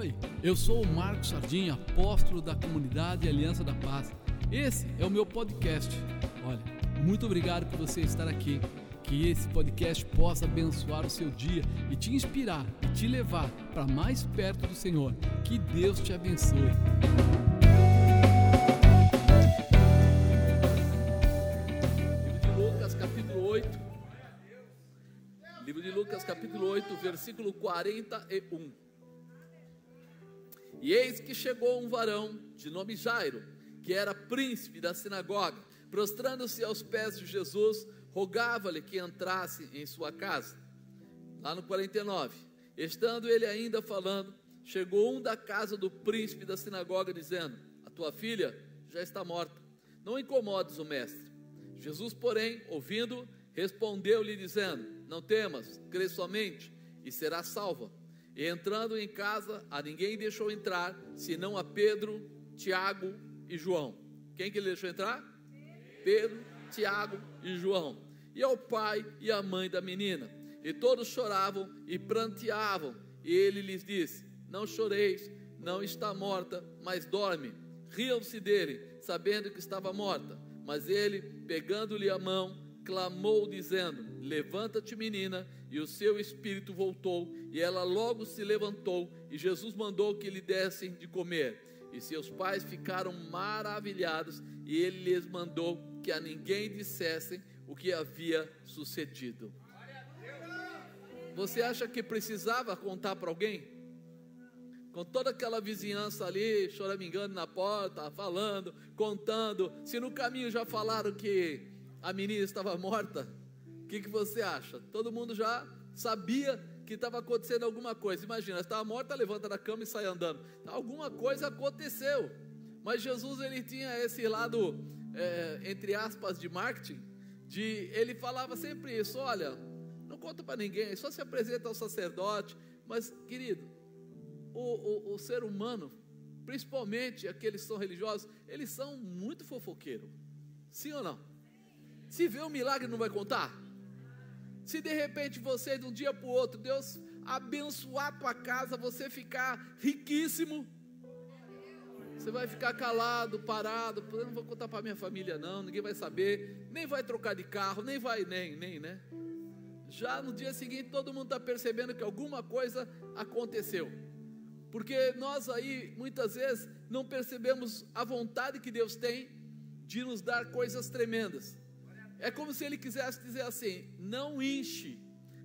Oi, eu sou o Marcos Sardinha, apóstolo da comunidade Aliança da Paz. Esse é o meu podcast. Olha, muito obrigado por você estar aqui. Que esse podcast possa abençoar o seu dia e te inspirar e te levar para mais perto do Senhor. Que Deus te abençoe. Livro de Lucas, capítulo 8. Livro de Lucas, capítulo 8, versículo 41. E eis que chegou um varão de nome Jairo, que era príncipe da sinagoga, prostrando-se aos pés de Jesus, rogava-lhe que entrasse em sua casa. Lá no 49, estando ele ainda falando, chegou um da casa do príncipe da sinagoga, dizendo: A tua filha já está morta, não incomodes o mestre. Jesus, porém, ouvindo, respondeu-lhe, dizendo: Não temas, crê somente, e será salva. Entrando em casa, a ninguém deixou entrar, senão a Pedro, Tiago e João. Quem que ele deixou entrar? Pedro, Tiago e João. E ao pai e à mãe da menina. E todos choravam e pranteavam. E ele lhes disse: Não choreis, não está morta, mas dorme. Riam-se dele, sabendo que estava morta. Mas ele, pegando-lhe a mão, clamou, dizendo: Levanta-te, menina. E o seu espírito voltou, e ela logo se levantou, e Jesus mandou que lhe dessem de comer. E seus pais ficaram maravilhados, e ele lhes mandou que a ninguém dissessem o que havia sucedido. Você acha que precisava contar para alguém? Com toda aquela vizinhança ali, choramingando na porta, falando, contando. Se no caminho já falaram que a menina estava morta, o que, que você acha? Todo mundo já sabia que estava acontecendo alguma coisa. Imagina, estava morta, levanta da cama e sai andando. Alguma coisa aconteceu. Mas Jesus ele tinha esse lado, é, entre aspas, de marketing, de ele falava sempre isso: olha, não conta para ninguém, só se apresenta ao sacerdote. Mas, querido, o, o, o ser humano, principalmente aqueles que são religiosos, eles são muito fofoqueiros. Sim ou não? Se vê um milagre, não vai contar? Se de repente você, de um dia para o outro, Deus abençoar a tua casa, você ficar riquíssimo, você vai ficar calado, parado, eu não vou contar para minha família não, ninguém vai saber, nem vai trocar de carro, nem vai, nem, nem, né? Já no dia seguinte todo mundo está percebendo que alguma coisa aconteceu. Porque nós aí, muitas vezes, não percebemos a vontade que Deus tem de nos dar coisas tremendas. É como se Ele quisesse dizer assim: não enche,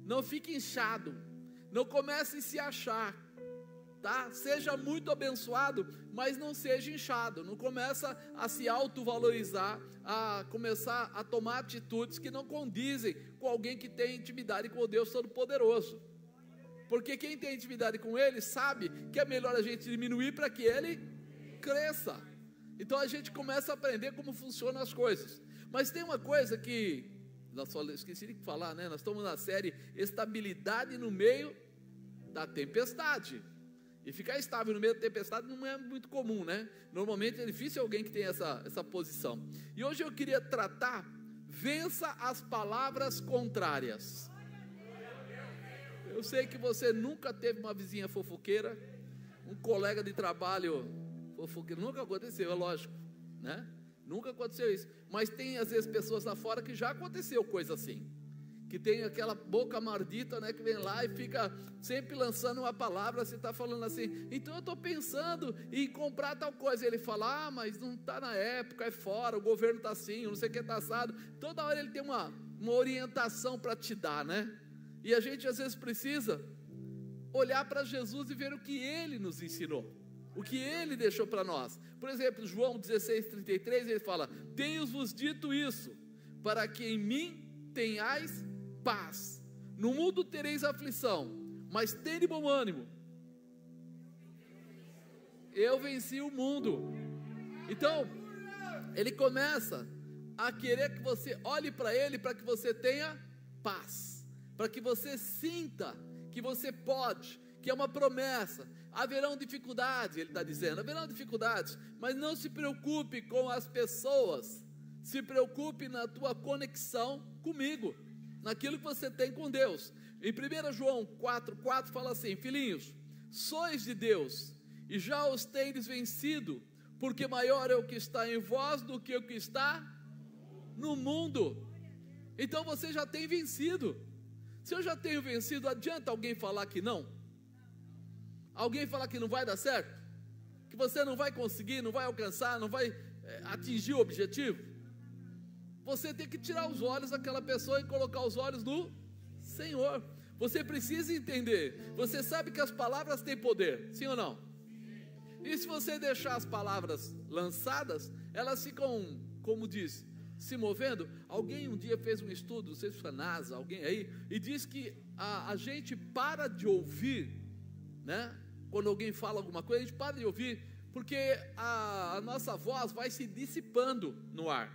não fique inchado, não comece a se achar, tá? Seja muito abençoado, mas não seja inchado, não começa a se autovalorizar, a começar a tomar atitudes que não condizem com alguém que tem intimidade com o Deus Todo-Poderoso. Porque quem tem intimidade com Ele sabe que é melhor a gente diminuir para que Ele cresça. Então a gente começa a aprender como funcionam as coisas. Mas tem uma coisa que, nós esqueci de falar, né? Nós estamos na série Estabilidade no meio da tempestade. E ficar estável no meio da tempestade não é muito comum, né? Normalmente é difícil alguém que tem essa, essa posição. E hoje eu queria tratar, vença as palavras contrárias. Eu sei que você nunca teve uma vizinha fofoqueira, um colega de trabalho fofoqueiro, nunca aconteceu, é lógico, né? Nunca aconteceu isso. Mas tem às vezes pessoas lá fora que já aconteceu coisa assim. Que tem aquela boca maldita, né? Que vem lá e fica sempre lançando uma palavra. Você está falando assim, então eu estou pensando em comprar tal coisa. Ele fala, ah, mas não está na época, é fora, o governo está assim, não sei o que está assado. Toda hora ele tem uma, uma orientação para te dar, né? E a gente às vezes precisa olhar para Jesus e ver o que ele nos ensinou, o que ele deixou para nós. Por exemplo, João 16, 33, ele fala: Tenho-vos dito isso, para que em mim tenhais paz. No mundo tereis aflição, mas tende bom ânimo. Eu venci o mundo. Então, ele começa a querer que você olhe para ele para que você tenha paz para que você sinta que você pode, que é uma promessa. Haverão dificuldades, ele está dizendo, haverão dificuldades, mas não se preocupe com as pessoas, se preocupe na tua conexão comigo, naquilo que você tem com Deus. Em 1 João 4,4 fala assim: Filhinhos, sois de Deus e já os tendes vencido, porque maior é o que está em vós do que o que está no mundo. Então você já tem vencido. Se eu já tenho vencido, adianta alguém falar que não? Alguém falar que não vai dar certo? Que você não vai conseguir, não vai alcançar, não vai é, atingir o objetivo? Você tem que tirar os olhos daquela pessoa e colocar os olhos no Senhor. Você precisa entender. Você sabe que as palavras têm poder, sim ou não? E se você deixar as palavras lançadas, elas ficam, como diz, se movendo. Alguém um dia fez um estudo, não sei se foi a NASA, alguém aí, e diz que a, a gente para de ouvir, né? Quando alguém fala alguma coisa, a gente para de ouvir, porque a, a nossa voz vai se dissipando no ar.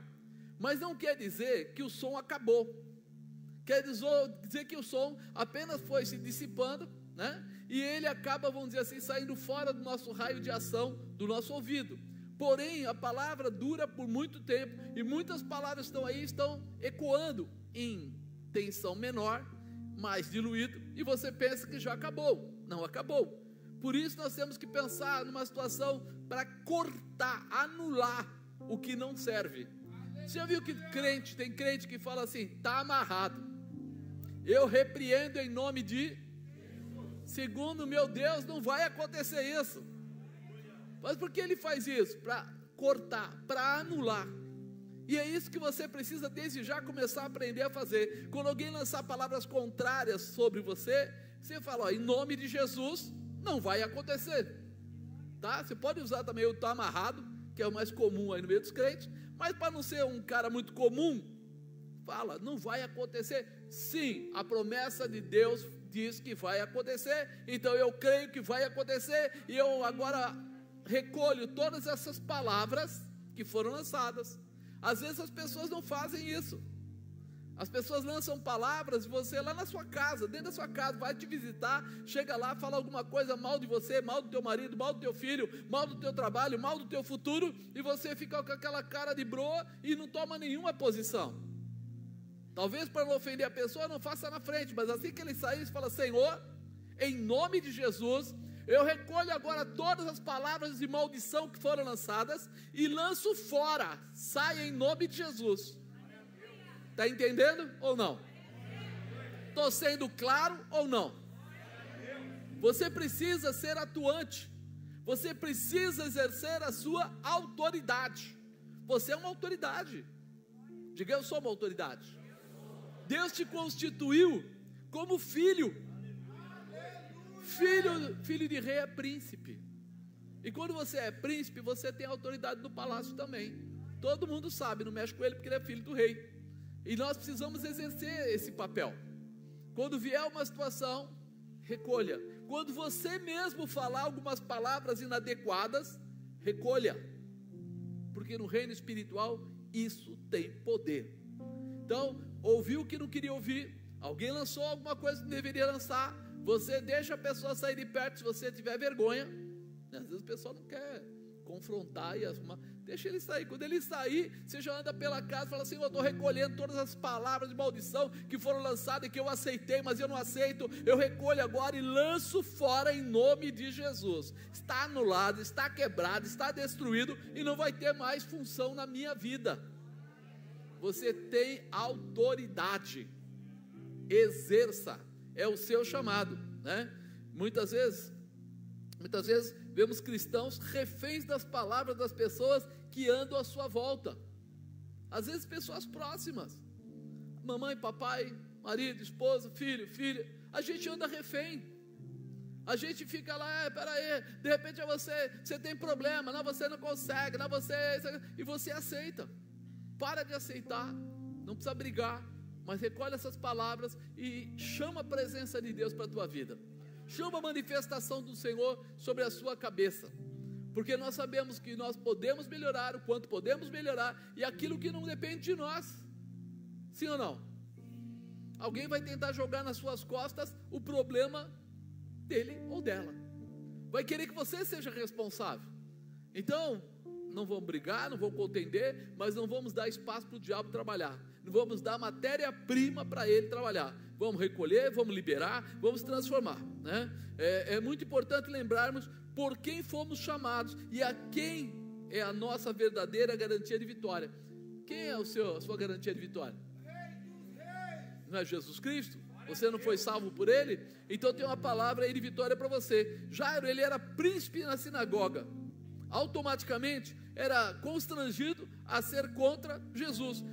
Mas não quer dizer que o som acabou. Quer dizer que o som apenas foi se dissipando, né? E ele acaba, vamos dizer assim, saindo fora do nosso raio de ação, do nosso ouvido. Porém, a palavra dura por muito tempo e muitas palavras estão aí, estão ecoando em tensão menor, mais diluído, e você pensa que já acabou. Não acabou. Por isso nós temos que pensar numa situação para cortar, anular o que não serve. Você já viu que crente, tem crente que fala assim, está amarrado. Eu repreendo em nome de Segundo meu Deus, não vai acontecer isso. Mas por que ele faz isso? Para cortar, para anular. E é isso que você precisa desde já começar a aprender a fazer. Quando alguém lançar palavras contrárias sobre você, você fala, ó, em nome de Jesus, não vai acontecer. Tá? Você pode usar também o tá amarrado, que é o mais comum aí no meio dos crentes, mas para não ser um cara muito comum, fala, não vai acontecer. Sim, a promessa de Deus diz que vai acontecer, então eu creio que vai acontecer, e eu agora recolho todas essas palavras que foram lançadas. Às vezes as pessoas não fazem isso. As pessoas lançam palavras você lá na sua casa, dentro da sua casa, vai te visitar, chega lá, fala alguma coisa mal de você, mal do teu marido, mal do teu filho, mal do teu trabalho, mal do teu futuro, e você fica com aquela cara de broa e não toma nenhuma posição. Talvez para não ofender a pessoa, não faça na frente, mas assim que ele sair, ele fala: Senhor, em nome de Jesus, eu recolho agora todas as palavras de maldição que foram lançadas e lanço fora, saia em nome de Jesus. Está entendendo ou não? Estou sendo claro ou não? Você precisa ser atuante, você precisa exercer a sua autoridade. Você é uma autoridade. Diga eu sou uma autoridade. Deus te constituiu como filho. Filho, filho de rei é príncipe. E quando você é príncipe, você tem autoridade no palácio também. Todo mundo sabe, não mexe com ele porque ele é filho do rei. E nós precisamos exercer esse papel. Quando vier uma situação, recolha. Quando você mesmo falar algumas palavras inadequadas, recolha. Porque no reino espiritual isso tem poder. Então, ouviu o que não queria ouvir, alguém lançou alguma coisa que não deveria lançar, você deixa a pessoa sair de perto se você tiver vergonha. Às vezes o pessoal não quer confrontar e arrumar. Deixa ele sair. Quando ele sair, você já anda pela casa e fala assim: Eu estou recolhendo todas as palavras de maldição que foram lançadas e que eu aceitei, mas eu não aceito. Eu recolho agora e lanço fora em nome de Jesus. Está anulado, está quebrado, está destruído e não vai ter mais função na minha vida você tem autoridade. Exerça, é o seu chamado, né? Muitas vezes, muitas vezes vemos cristãos reféns das palavras das pessoas que andam à sua volta. Às vezes pessoas próximas. Mamãe, papai, marido, esposa, filho, filha, a gente anda refém. A gente fica lá, é, peraí, de repente é você, você tem problema, não, você não consegue, não, você, e você aceita. Para de aceitar, não precisa brigar, mas recolhe essas palavras e chama a presença de Deus para a tua vida. Chama a manifestação do Senhor sobre a sua cabeça. Porque nós sabemos que nós podemos melhorar o quanto podemos melhorar e aquilo que não depende de nós. Sim ou não? Alguém vai tentar jogar nas suas costas o problema dele ou dela. Vai querer que você seja responsável. Então, não vamos brigar, não vamos contender, mas não vamos dar espaço para o diabo trabalhar. Vamos dar matéria-prima para ele trabalhar. Vamos recolher, vamos liberar, vamos transformar. Né? É, é muito importante lembrarmos por quem fomos chamados e a quem é a nossa verdadeira garantia de vitória. Quem é o seu, a sua garantia de vitória? Não é Jesus Cristo? Você não foi salvo por ele? Então tem uma palavra aí de vitória para você. Jairo, ele era príncipe na sinagoga. Automaticamente era constrangido a ser contra Jesus.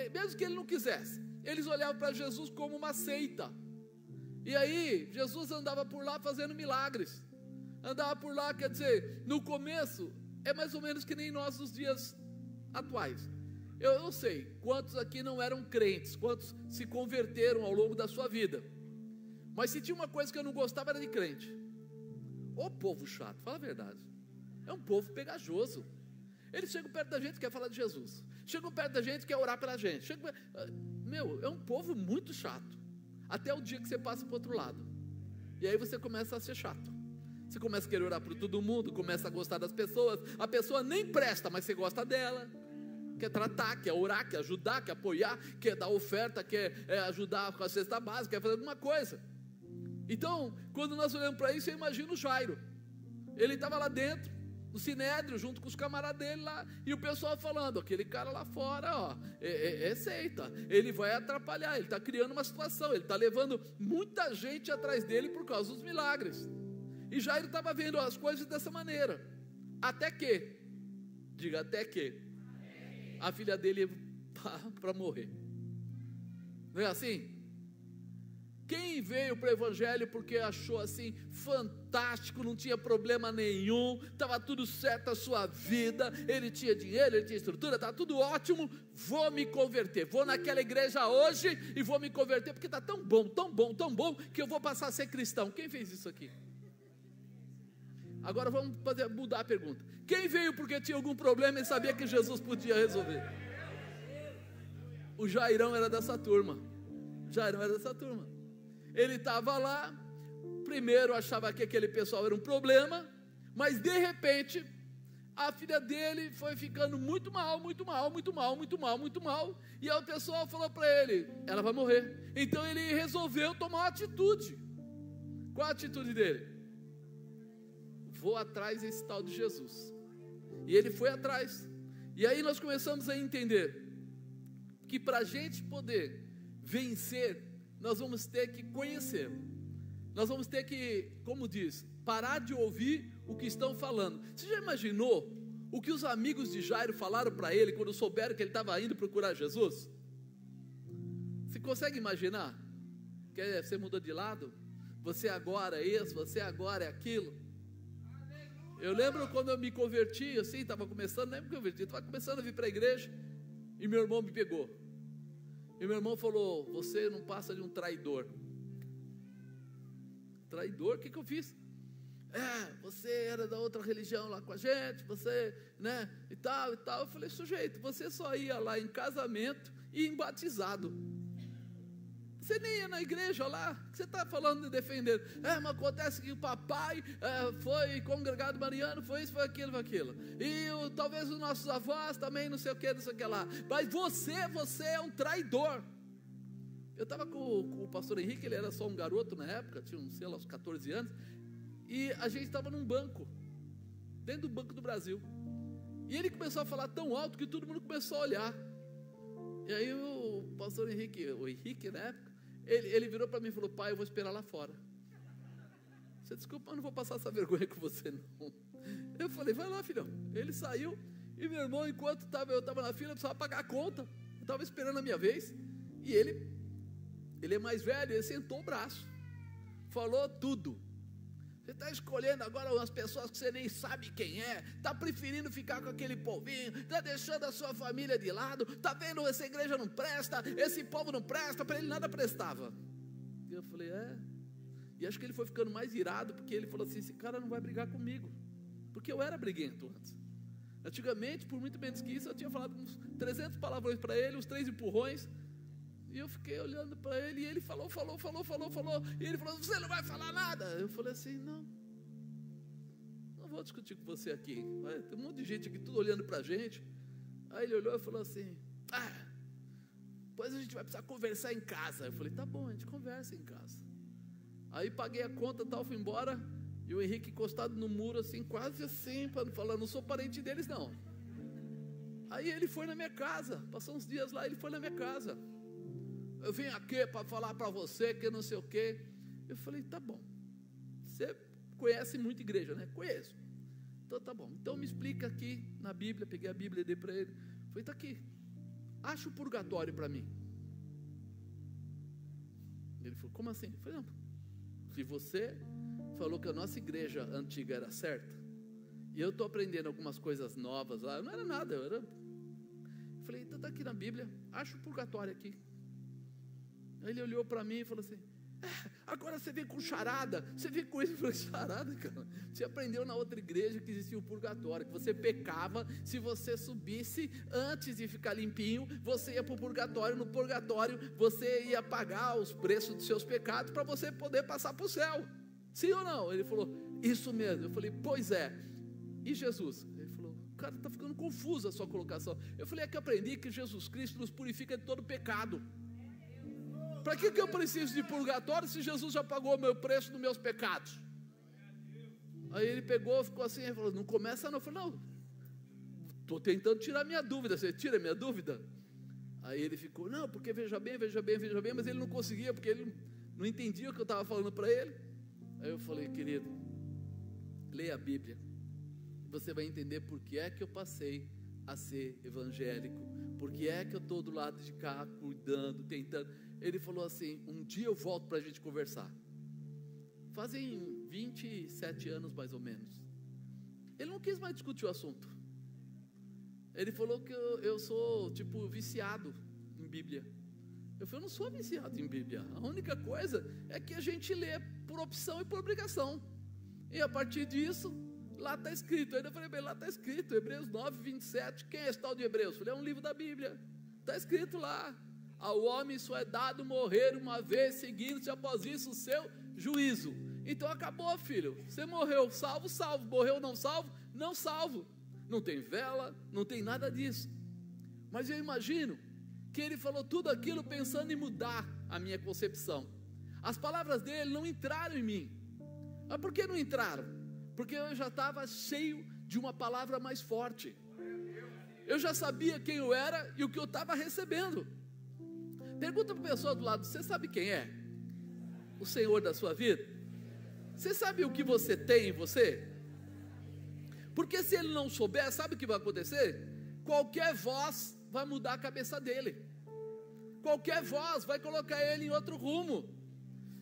É, mesmo que ele não quisesse. Eles olhavam para Jesus como uma seita. E aí, Jesus andava por lá fazendo milagres. Andava por lá, quer dizer, no começo, é mais ou menos que nem nós nos dias atuais. Eu não sei quantos aqui não eram crentes, quantos se converteram ao longo da sua vida. Mas se tinha uma coisa que eu não gostava era de crente. Ô povo chato, fala a verdade. É um povo pegajoso. Eles chegam perto da gente e quer falar de Jesus. Chegam perto da gente e quer orar pela gente. Chegam... Ah, meu, é um povo muito chato. Até o dia que você passa para o outro lado. E aí você começa a ser chato. Você começa a querer orar por todo mundo, começa a gostar das pessoas. A pessoa nem presta, mas você gosta dela. Quer tratar, quer orar, quer ajudar, quer apoiar, quer dar oferta, quer é, ajudar com a cesta básica, quer fazer alguma coisa. Então, quando nós olhamos para isso, eu imagino o Jairo. Ele estava lá dentro, no Sinédrio, junto com os camaradas dele lá, e o pessoal falando: aquele cara lá fora, ó, é, é, é seita, ele vai atrapalhar, ele está criando uma situação, ele está levando muita gente atrás dele por causa dos milagres. E Jairo estava vendo as coisas dessa maneira, até que, diga até que, a filha dele para morrer, não é assim? Quem veio para o Evangelho porque achou assim fantástico, não tinha problema nenhum, estava tudo certo a sua vida, ele tinha dinheiro, ele tinha estrutura, está tudo ótimo, vou me converter, vou naquela igreja hoje e vou me converter porque está tão bom, tão bom, tão bom que eu vou passar a ser cristão. Quem fez isso aqui? Agora vamos fazer, mudar a pergunta. Quem veio porque tinha algum problema e sabia que Jesus podia resolver? O Jairão era dessa turma. Jairão era dessa turma. Ele estava lá, primeiro achava que aquele pessoal era um problema, mas de repente a filha dele foi ficando muito mal, muito mal, muito mal, muito mal, muito mal, e aí o pessoal falou para ele: ela vai morrer. Então ele resolveu tomar uma atitude. Qual a atitude dele? Vou atrás desse tal de Jesus. E ele foi atrás. E aí nós começamos a entender que para a gente poder vencer nós vamos ter que conhecer. Nós vamos ter que, como diz, parar de ouvir o que estão falando. Você já imaginou o que os amigos de Jairo falaram para ele quando souberam que ele estava indo procurar Jesus? Você consegue imaginar? Que você mudou de lado? Você agora é isso, você agora é aquilo. Eu lembro quando eu me converti, assim, estava começando, nem me converti, estava começando a vir para a igreja, e meu irmão me pegou. E meu irmão falou: Você não passa de um traidor. Traidor? O que, que eu fiz? É, você era da outra religião lá com a gente, você, né, e tal, e tal. Eu falei: Sujeito, você só ia lá em casamento e em batizado. Você nem ia na igreja lá, que você está falando de defender. É, mas acontece que o papai é, foi congregado mariano, foi isso, foi aquilo, foi aquilo. E o, talvez os nossos avós também, não sei o que, não sei o que lá. Mas você, você é um traidor. Eu estava com, com, o pastor Henrique, ele era só um garoto na época, tinha, sei lá, uns 14 anos. E a gente estava num banco, dentro do Banco do Brasil. E ele começou a falar tão alto que todo mundo começou a olhar. E aí o pastor Henrique, o Henrique na época, ele, ele virou para mim e falou: Pai, eu vou esperar lá fora. Você desculpa, eu não vou passar essa vergonha com você, não. Eu falei: Vai lá, filhão. Ele saiu. E meu irmão, enquanto tava, eu estava na fila, precisava pagar a conta. Eu estava esperando a minha vez. E ele, ele é mais velho, ele sentou o braço. Falou tudo. Você está escolhendo agora umas pessoas que você nem sabe quem é, está preferindo ficar com aquele povinho, está deixando a sua família de lado, está vendo essa igreja não presta, esse povo não presta, para ele nada prestava. E eu falei, é. E acho que ele foi ficando mais irado, porque ele falou assim: esse cara não vai brigar comigo, porque eu era briguento antes. Antigamente, por muito menos que isso, eu tinha falado uns 300 palavrões para ele, uns três empurrões. E eu fiquei olhando para ele e ele falou, falou, falou, falou, falou. E ele falou: Você não vai falar nada? Eu falei assim: Não, não vou discutir com você aqui. Tem um monte de gente aqui, tudo olhando para a gente. Aí ele olhou e falou assim: Ah, depois a gente vai precisar conversar em casa. Eu falei, tá bom, a gente conversa em casa. Aí paguei a conta tal, fui embora. E o Henrique encostado no muro, assim, quase assim, para não falar, não sou parente deles, não. Aí ele foi na minha casa, passou uns dias lá, ele foi na minha casa. Eu vim aqui para falar para você que não sei o quê. Eu falei, tá bom. Você conhece muita igreja, né? Conheço. Então tá bom. Então me explica aqui na Bíblia, peguei a Bíblia e dei para ele. Falei, tá aqui. Acha o purgatório para mim. Ele falou, como assim? Eu falei, não. Se você falou que a nossa igreja antiga era certa, e eu estou aprendendo algumas coisas novas lá, não era nada, eu era. Falei, então está aqui na Bíblia, acha o purgatório aqui. Aí ele olhou para mim e falou assim: é, agora você vem com charada, você vem com isso. Eu falei, charada, cara. Você aprendeu na outra igreja que existia o purgatório, que você pecava, se você subisse antes de ficar limpinho, você ia para o purgatório. No purgatório, você ia pagar os preços dos seus pecados para você poder passar para o céu. Sim ou não? Ele falou, isso mesmo. Eu falei, pois é. E Jesus? Ele falou, cara, está ficando confusa a sua colocação. Eu falei, é que aprendi que Jesus Cristo nos purifica de todo pecado. Para que, que eu preciso de purgatório se Jesus já pagou o meu preço dos meus pecados? Aí ele pegou, ficou assim, falou: Não começa não. Eu falei: Não, estou tentando tirar minha dúvida. Você tira minha dúvida? Aí ele ficou: Não, porque veja bem, veja bem, veja bem, mas ele não conseguia, porque ele não entendia o que eu estava falando para ele. Aí eu falei: Querido, leia a Bíblia. Você vai entender por que é que eu passei a ser evangélico. Por que é que eu estou do lado de cá, cuidando, tentando ele falou assim: Um dia eu volto para a gente conversar. Fazem 27 anos mais ou menos. Ele não quis mais discutir o assunto. Ele falou que eu, eu sou tipo viciado em Bíblia. Eu falei, eu não sou viciado em Bíblia. A única coisa é que a gente lê por opção e por obrigação. E a partir disso, lá está escrito. Aí eu falei, bem, lá está escrito, Hebreus 9, 27. Quem é esse tal de Hebreus? Eu falei, é um livro da Bíblia. Está escrito lá. Ao homem só é dado morrer uma vez, seguindo-se após isso o seu juízo. Então acabou, filho. Você morreu, salvo, salvo. Morreu, não salvo, não salvo. Não tem vela, não tem nada disso. Mas eu imagino que ele falou tudo aquilo pensando em mudar a minha concepção. As palavras dele não entraram em mim. Mas por que não entraram? Porque eu já estava cheio de uma palavra mais forte. Eu já sabia quem eu era e o que eu estava recebendo. Pergunta para a pessoa do lado: você sabe quem é? O Senhor da sua vida? Você sabe o que você tem em você? Porque se ele não souber, sabe o que vai acontecer? Qualquer voz vai mudar a cabeça dele. Qualquer voz vai colocar ele em outro rumo.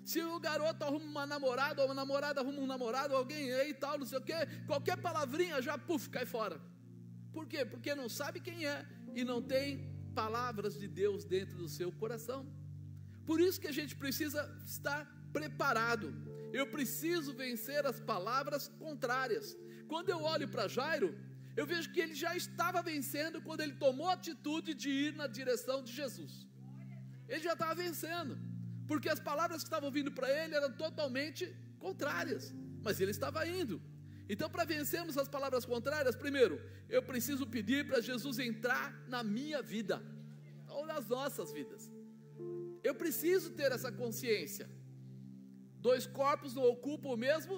Se o garoto arruma uma namorada, ou uma namorada arruma um namorado, alguém aí e tal, não sei o quê, qualquer palavrinha já, puf, cai fora. Por quê? Porque não sabe quem é e não tem palavras de Deus dentro do seu coração. Por isso que a gente precisa estar preparado. Eu preciso vencer as palavras contrárias. Quando eu olho para Jairo, eu vejo que ele já estava vencendo quando ele tomou a atitude de ir na direção de Jesus. Ele já estava vencendo, porque as palavras que estavam vindo para ele eram totalmente contrárias, mas ele estava indo. Então, para vencermos as palavras contrárias, primeiro, eu preciso pedir para Jesus entrar na minha vida, ou nas nossas vidas. Eu preciso ter essa consciência. Dois corpos não ocupam o mesmo.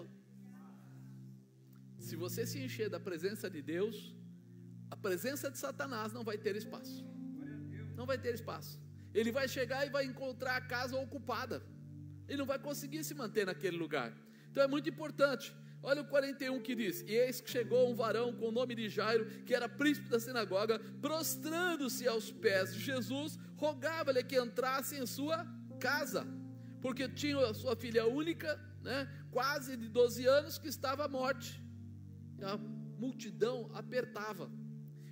Se você se encher da presença de Deus, a presença de Satanás não vai ter espaço. Não vai ter espaço. Ele vai chegar e vai encontrar a casa ocupada. Ele não vai conseguir se manter naquele lugar. Então é muito importante Olha o 41 que diz: E eis que chegou um varão com o nome de Jairo, que era príncipe da sinagoga, prostrando-se aos pés de Jesus, rogava-lhe que entrasse em sua casa, porque tinha a sua filha única, né, quase de 12 anos, que estava à morte. A multidão apertava.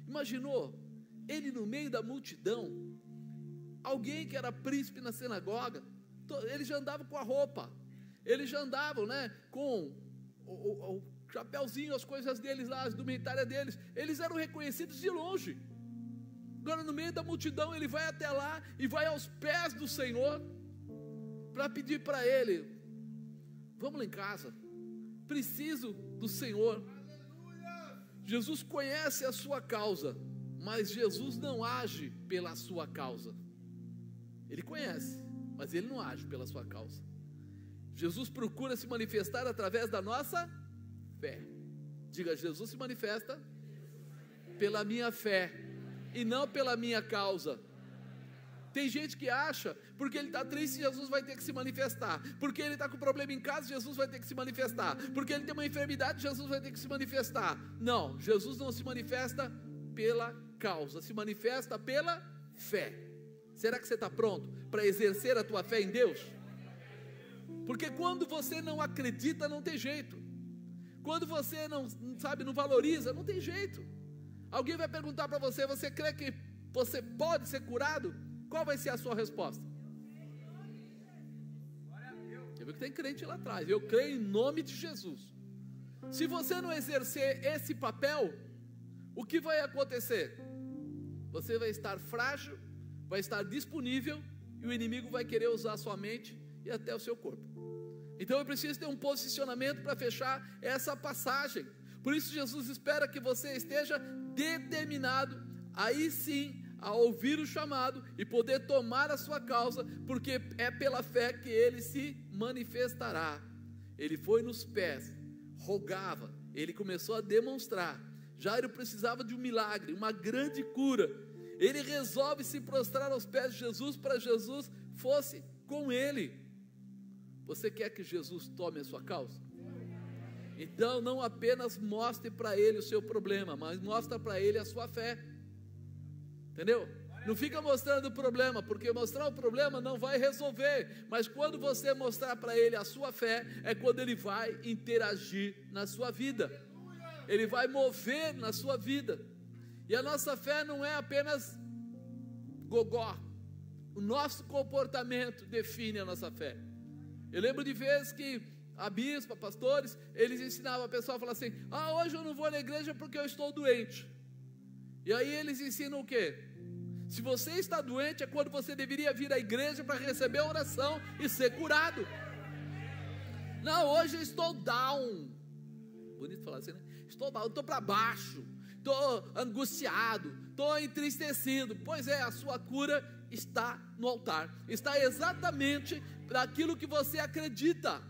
Imaginou? Ele no meio da multidão, alguém que era príncipe na sinagoga, ele já andava com a roupa, eles já andavam né, com o, o, o chapéuzinho, as coisas deles lá, as indumentárias deles, eles eram reconhecidos de longe. Agora, no meio da multidão, ele vai até lá e vai aos pés do Senhor para pedir para ele: Vamos lá em casa, preciso do Senhor. Jesus conhece a sua causa, mas Jesus não age pela sua causa. Ele conhece, mas ele não age pela sua causa. Jesus procura se manifestar através da nossa fé. Diga, Jesus se manifesta pela minha fé e não pela minha causa. Tem gente que acha, porque ele está triste, Jesus vai ter que se manifestar. Porque ele está com problema em casa, Jesus vai ter que se manifestar. Porque ele tem uma enfermidade, Jesus vai ter que se manifestar. Não, Jesus não se manifesta pela causa, se manifesta pela fé. Será que você está pronto para exercer a tua fé em Deus? Porque quando você não acredita, não tem jeito. Quando você não sabe, não valoriza, não tem jeito. Alguém vai perguntar para você: você crê que você pode ser curado? Qual vai ser a sua resposta? Eu vi que tem crente lá atrás. Eu creio em nome de Jesus. Se você não exercer esse papel, o que vai acontecer? Você vai estar frágil, vai estar disponível e o inimigo vai querer usar a sua mente e até o seu corpo. Então eu preciso ter um posicionamento para fechar essa passagem. Por isso Jesus espera que você esteja determinado, aí sim, a ouvir o chamado e poder tomar a sua causa, porque é pela fé que ele se manifestará. Ele foi nos pés, rogava, ele começou a demonstrar. Jairo precisava de um milagre, uma grande cura. Ele resolve se prostrar aos pés de Jesus para Jesus fosse com ele. Você quer que Jesus tome a sua causa? Então não apenas mostre para ele o seu problema, mas mostre para ele a sua fé. Entendeu? Não fica mostrando o problema, porque mostrar o problema não vai resolver. Mas quando você mostrar para ele a sua fé, é quando ele vai interagir na sua vida. Ele vai mover na sua vida. E a nossa fé não é apenas gogó. O nosso comportamento define a nossa fé. Eu lembro de vezes que a bispa, pastores, eles ensinavam a pessoa a falar assim: Ah, hoje eu não vou na igreja porque eu estou doente. E aí eles ensinam o quê? Se você está doente, é quando você deveria vir à igreja para receber a oração e ser curado. Não, hoje eu estou down. Bonito falar assim, né? Estou down, estou para baixo, estou angustiado, estou entristecido. Pois é, a sua cura está no altar, está exatamente daquilo que você acredita.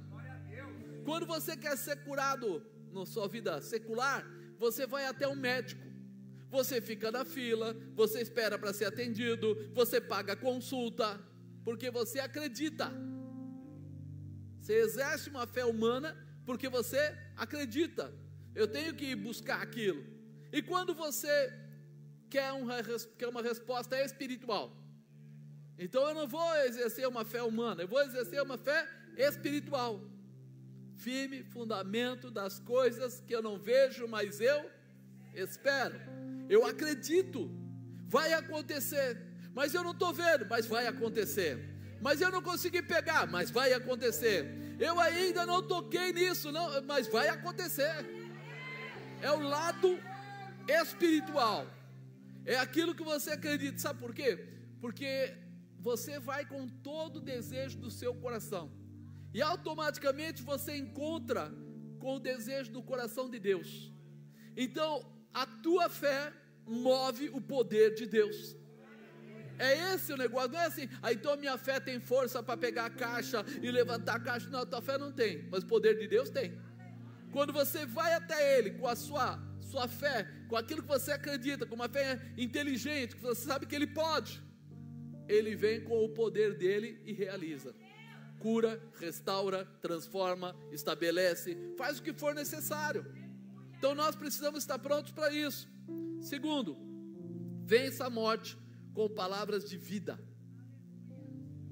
Quando você quer ser curado na sua vida secular, você vai até um médico. Você fica na fila, você espera para ser atendido, você paga consulta, porque você acredita. Você exerce uma fé humana porque você acredita. Eu tenho que buscar aquilo. E quando você quer uma resposta espiritual, então eu não vou exercer uma fé humana, eu vou exercer uma fé espiritual. Firme fundamento das coisas que eu não vejo, mas eu espero. Eu acredito, vai acontecer, mas eu não estou vendo, mas vai acontecer. Mas eu não consegui pegar, mas vai acontecer. Eu ainda não toquei nisso, não, mas vai acontecer. É o lado espiritual. É aquilo que você acredita. Sabe por quê? Porque você vai com todo o desejo do seu coração. E automaticamente você encontra com o desejo do coração de Deus. Então, a tua fé move o poder de Deus. É esse o negócio, não é assim, ah, então minha fé tem força para pegar a caixa e levantar a caixa. Não, a tua fé não tem, mas o poder de Deus tem. Quando você vai até Ele com a sua, sua fé, com aquilo que você acredita, com uma fé inteligente, que você sabe que Ele pode, Ele vem com o poder dele e realiza. Cura, restaura, transforma, estabelece, faz o que for necessário. Então nós precisamos estar prontos para isso. Segundo, vença a morte com palavras de vida.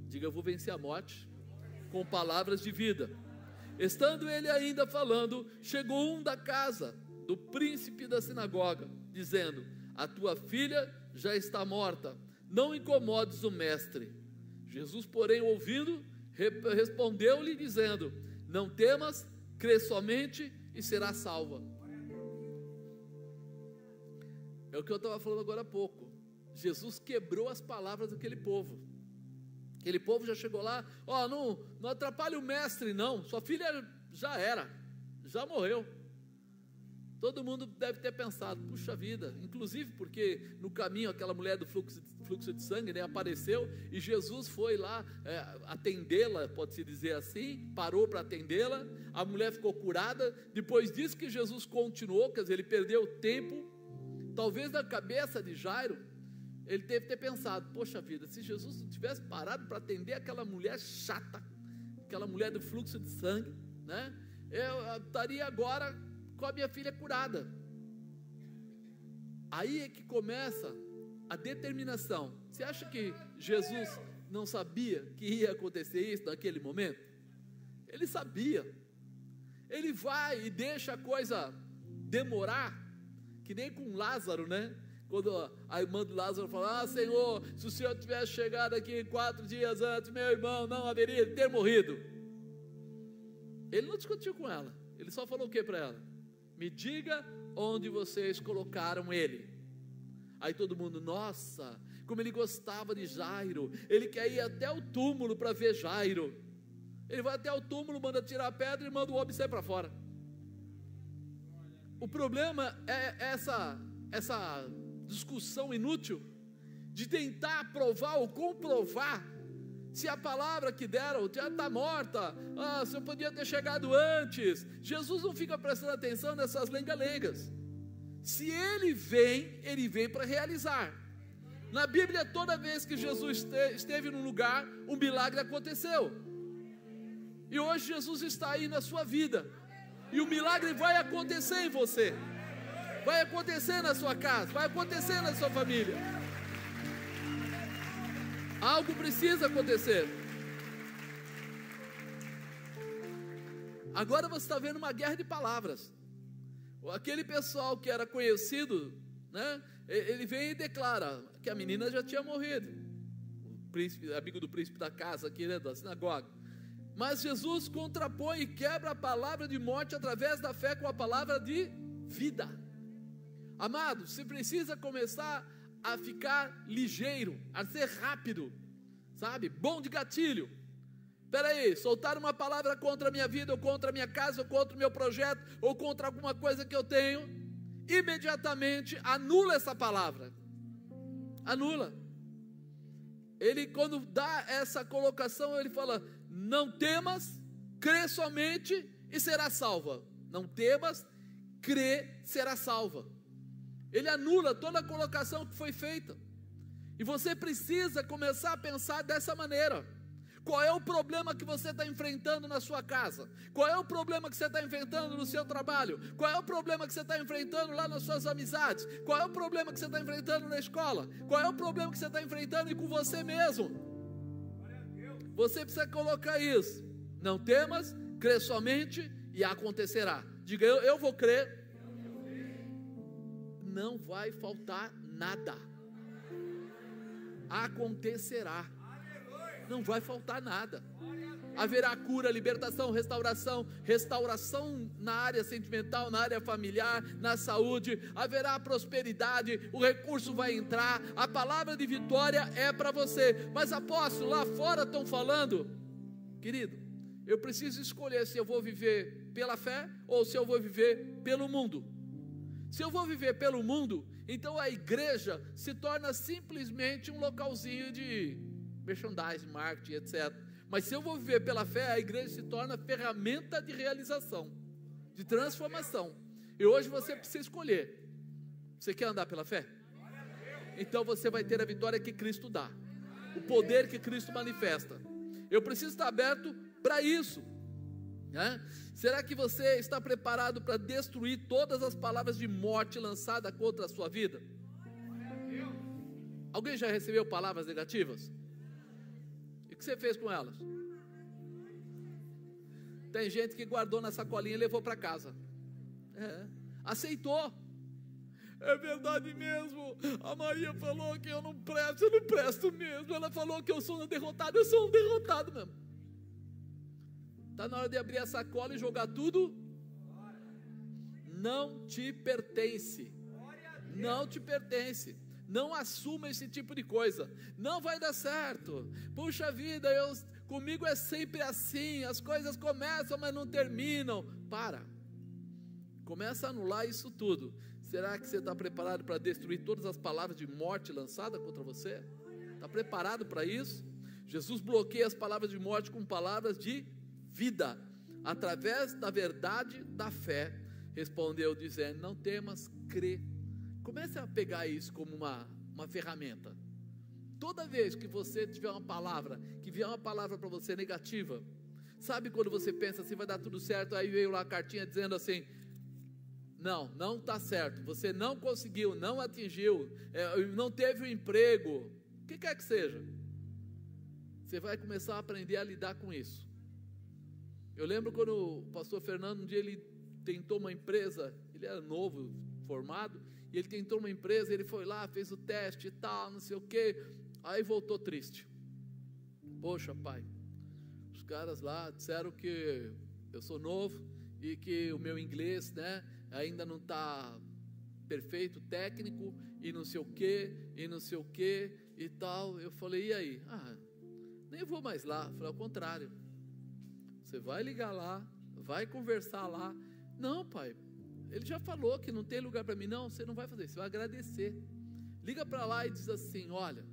Diga, eu vou vencer a morte com palavras de vida. Estando ele ainda falando, chegou um da casa do príncipe da sinagoga, dizendo: A tua filha já está morta, não incomodes o mestre. Jesus, porém, ouvindo, respondeu-lhe, dizendo: Não temas, crê somente e será salva. É o que eu estava falando agora há pouco. Jesus quebrou as palavras daquele povo. Aquele povo já chegou lá, ó, oh, não, não atrapalhe o mestre, não. Sua filha já era, já morreu. Todo mundo deve ter pensado, puxa vida, inclusive porque no caminho aquela mulher do fluxo, fluxo de sangue né, apareceu e Jesus foi lá é, atendê-la, pode-se dizer assim, parou para atendê-la, a mulher ficou curada. Depois disso que Jesus continuou, quer dizer, ele perdeu tempo. Talvez na cabeça de Jairo, ele deve ter pensado: poxa vida, se Jesus não tivesse parado para atender aquela mulher chata, aquela mulher do fluxo de sangue, né? Eu estaria agora com a minha filha curada. Aí é que começa a determinação. Você acha que Jesus não sabia que ia acontecer isso naquele momento? Ele sabia. Ele vai e deixa a coisa demorar, que nem com Lázaro, né? Quando a irmã do Lázaro fala: Ah, Senhor, se o Senhor tivesse chegado aqui quatro dias antes, meu irmão não haveria ter morrido. Ele não discutiu com ela. Ele só falou o que para ela? Me diga onde vocês colocaram ele. Aí todo mundo, nossa, como ele gostava de Jairo. Ele quer ir até o túmulo para ver Jairo. Ele vai até o túmulo, manda tirar a pedra e manda o homem sair para fora. O problema é essa, essa discussão inútil de tentar provar ou comprovar se a palavra que deram já está morta, ah, você podia ter chegado antes. Jesus não fica prestando atenção nessas lenga-lengas. Se ele vem, ele vem para realizar. Na Bíblia, toda vez que Jesus esteve num lugar, um milagre aconteceu. E hoje Jesus está aí na sua vida. E o milagre vai acontecer em você. Vai acontecer na sua casa, vai acontecer na sua família. Algo precisa acontecer. Agora você está vendo uma guerra de palavras. Aquele pessoal que era conhecido, né? Ele vem e declara que a menina já tinha morrido. O príncipe, amigo do príncipe da casa aqui, né, da sinagoga. Mas Jesus contrapõe e quebra a palavra de morte através da fé com a palavra de vida. Amado, você precisa começar a ficar ligeiro, a ser rápido, sabe? Bom de gatilho. Espera aí, soltar uma palavra contra a minha vida, ou contra a minha casa, ou contra o meu projeto, ou contra alguma coisa que eu tenho, imediatamente anula essa palavra. Anula. Ele, quando dá essa colocação, ele fala: Não temas, crê somente e será salva. Não temas, crê, será salva. Ele anula toda a colocação que foi feita. E você precisa começar a pensar dessa maneira. Qual é o problema que você está enfrentando na sua casa? Qual é o problema que você está enfrentando no seu trabalho? Qual é o problema que você está enfrentando lá nas suas amizades? Qual é o problema que você está enfrentando na escola? Qual é o problema que você está enfrentando com você mesmo? Você precisa colocar isso. Não temas, crê somente e acontecerá. Diga eu, eu vou crer não vai faltar nada. Acontecerá. Não vai faltar nada. Haverá cura, libertação, restauração, restauração na área sentimental, na área familiar, na saúde, haverá prosperidade, o recurso vai entrar, a palavra de vitória é para você. Mas apóstolo, lá fora estão falando, querido, eu preciso escolher se eu vou viver pela fé ou se eu vou viver pelo mundo. Se eu vou viver pelo mundo, então a igreja se torna simplesmente um localzinho de merchandising, marketing, etc. Mas se eu vou viver pela fé, a igreja se torna ferramenta de realização, de transformação. E hoje você precisa escolher. Você quer andar pela fé? Então você vai ter a vitória que Cristo dá, o poder que Cristo manifesta. Eu preciso estar aberto para isso. Né? Será que você está preparado para destruir todas as palavras de morte lançadas contra a sua vida? Alguém já recebeu palavras negativas? E o que você fez com elas? Tem gente que guardou na sacolinha e levou para casa. É, aceitou. É verdade mesmo. A Maria falou que eu não presto, eu não presto mesmo. Ela falou que eu sou um derrotado, eu sou um derrotado mesmo. Está na hora de abrir a sacola e jogar tudo. Não te pertence. Não te pertence. Não assuma esse tipo de coisa. Não vai dar certo. Puxa vida, eu, comigo é sempre assim. As coisas começam, mas não terminam. Para. Começa a anular isso tudo. Será que você está preparado para destruir todas as palavras de morte lançadas contra você? Está preparado para isso? Jesus bloqueia as palavras de morte com palavras de vida, através da verdade da fé. Respondeu dizendo: Não temas, crê. Comece a pegar isso como uma, uma ferramenta. Toda vez que você tiver uma palavra, que vier uma palavra para você negativa, sabe quando você pensa assim, vai dar tudo certo, aí veio lá a cartinha dizendo assim: não, não está certo, você não conseguiu, não atingiu, é, não teve o um emprego, o que quer que seja, você vai começar a aprender a lidar com isso. Eu lembro quando o pastor Fernando, um dia ele tentou uma empresa, ele era novo, formado, e ele tentou uma empresa, ele foi lá, fez o teste e tal, não sei o que, aí voltou triste. Poxa, pai, os caras lá disseram que eu sou novo e que o meu inglês, né, ainda não está perfeito, técnico e não sei o que, e não sei o que e tal. Eu falei, e aí? Ah, nem vou mais lá. Falei, ao contrário. Você vai ligar lá, vai conversar lá. Não, pai, ele já falou que não tem lugar para mim. Não, você não vai fazer, você vai agradecer. Liga para lá e diz assim: Olha,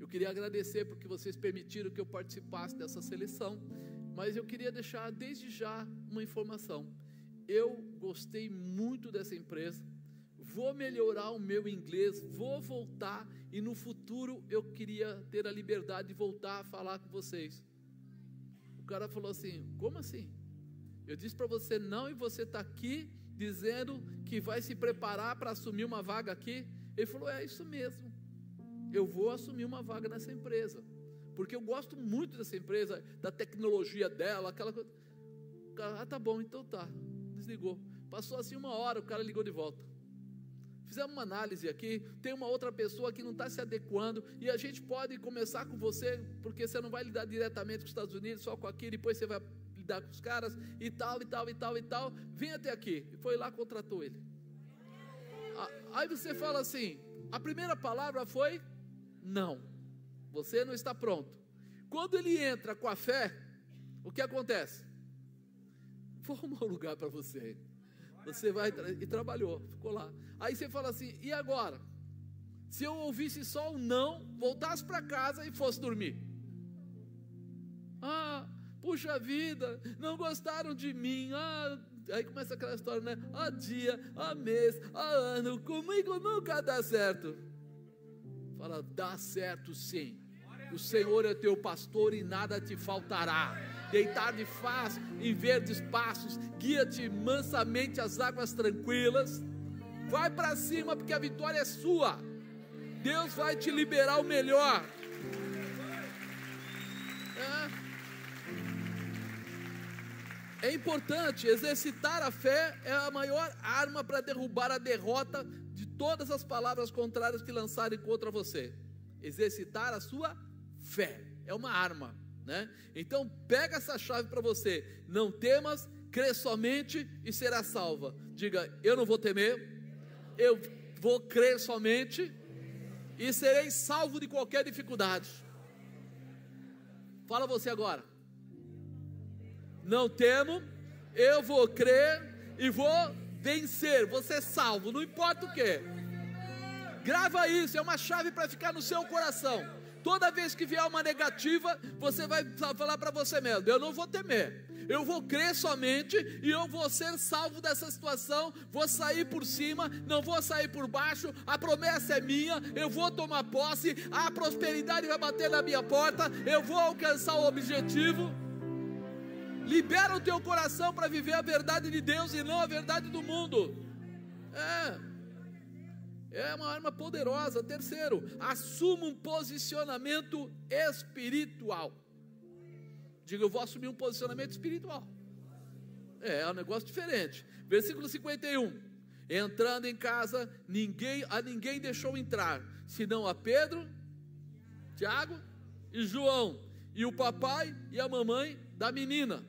eu queria agradecer porque vocês permitiram que eu participasse dessa seleção, mas eu queria deixar desde já uma informação. Eu gostei muito dessa empresa, vou melhorar o meu inglês, vou voltar e no futuro eu queria ter a liberdade de voltar a falar com vocês. O cara falou assim: Como assim? Eu disse para você não e você está aqui dizendo que vai se preparar para assumir uma vaga aqui. Ele falou: É isso mesmo. Eu vou assumir uma vaga nessa empresa. Porque eu gosto muito dessa empresa, da tecnologia dela, aquela coisa. Ah, tá bom, então tá. Desligou. Passou assim uma hora, o cara ligou de volta. Fizemos uma análise aqui. Tem uma outra pessoa que não está se adequando. E a gente pode começar com você, porque você não vai lidar diretamente com os Estados Unidos, só com aqui, depois você vai lidar com os caras e tal, e tal, e tal, e tal. Vem até aqui. E foi lá, contratou ele. Aí você fala assim: a primeira palavra foi não. Você não está pronto. Quando ele entra com a fé, o que acontece? Vou arrumar um lugar para você. Você vai e trabalhou, ficou lá. Aí você fala assim: e agora? Se eu ouvisse só o não, voltasse para casa e fosse dormir. Ah, puxa vida, não gostaram de mim. Ah, aí começa aquela história, né? Há dia, há mês, há ano, comigo nunca dá certo. Fala, dá certo sim. O Senhor é teu pastor e nada te faltará. Deitar de faz em verdes passos, guia-te mansamente às águas tranquilas. Vai para cima, porque a vitória é sua. Deus vai te liberar o melhor. É importante, exercitar a fé é a maior arma para derrubar a derrota de todas as palavras contrárias que lançarem contra você. Exercitar a sua fé é uma arma, né? Então pega essa chave para você. Não temas, crê somente e será salva. Diga, eu não vou temer, eu vou crer somente e serei salvo de qualquer dificuldade. Fala você agora não temo, eu vou crer e vou vencer, vou ser salvo, não importa o que. Grava isso, é uma chave para ficar no seu coração. Toda vez que vier uma negativa, você vai falar para você mesmo: eu não vou temer, eu vou crer somente e eu vou ser salvo dessa situação. Vou sair por cima, não vou sair por baixo. A promessa é minha, eu vou tomar posse. A prosperidade vai bater na minha porta, eu vou alcançar o objetivo. Libera o teu coração para viver a verdade de Deus e não a verdade do mundo. É. É uma arma poderosa. Terceiro, assuma um posicionamento espiritual. Diga, eu vou assumir um posicionamento espiritual. É, é um negócio diferente. Versículo 51. Entrando em casa, ninguém a ninguém deixou entrar, senão a Pedro, Tiago e João, e o papai e a mamãe da menina.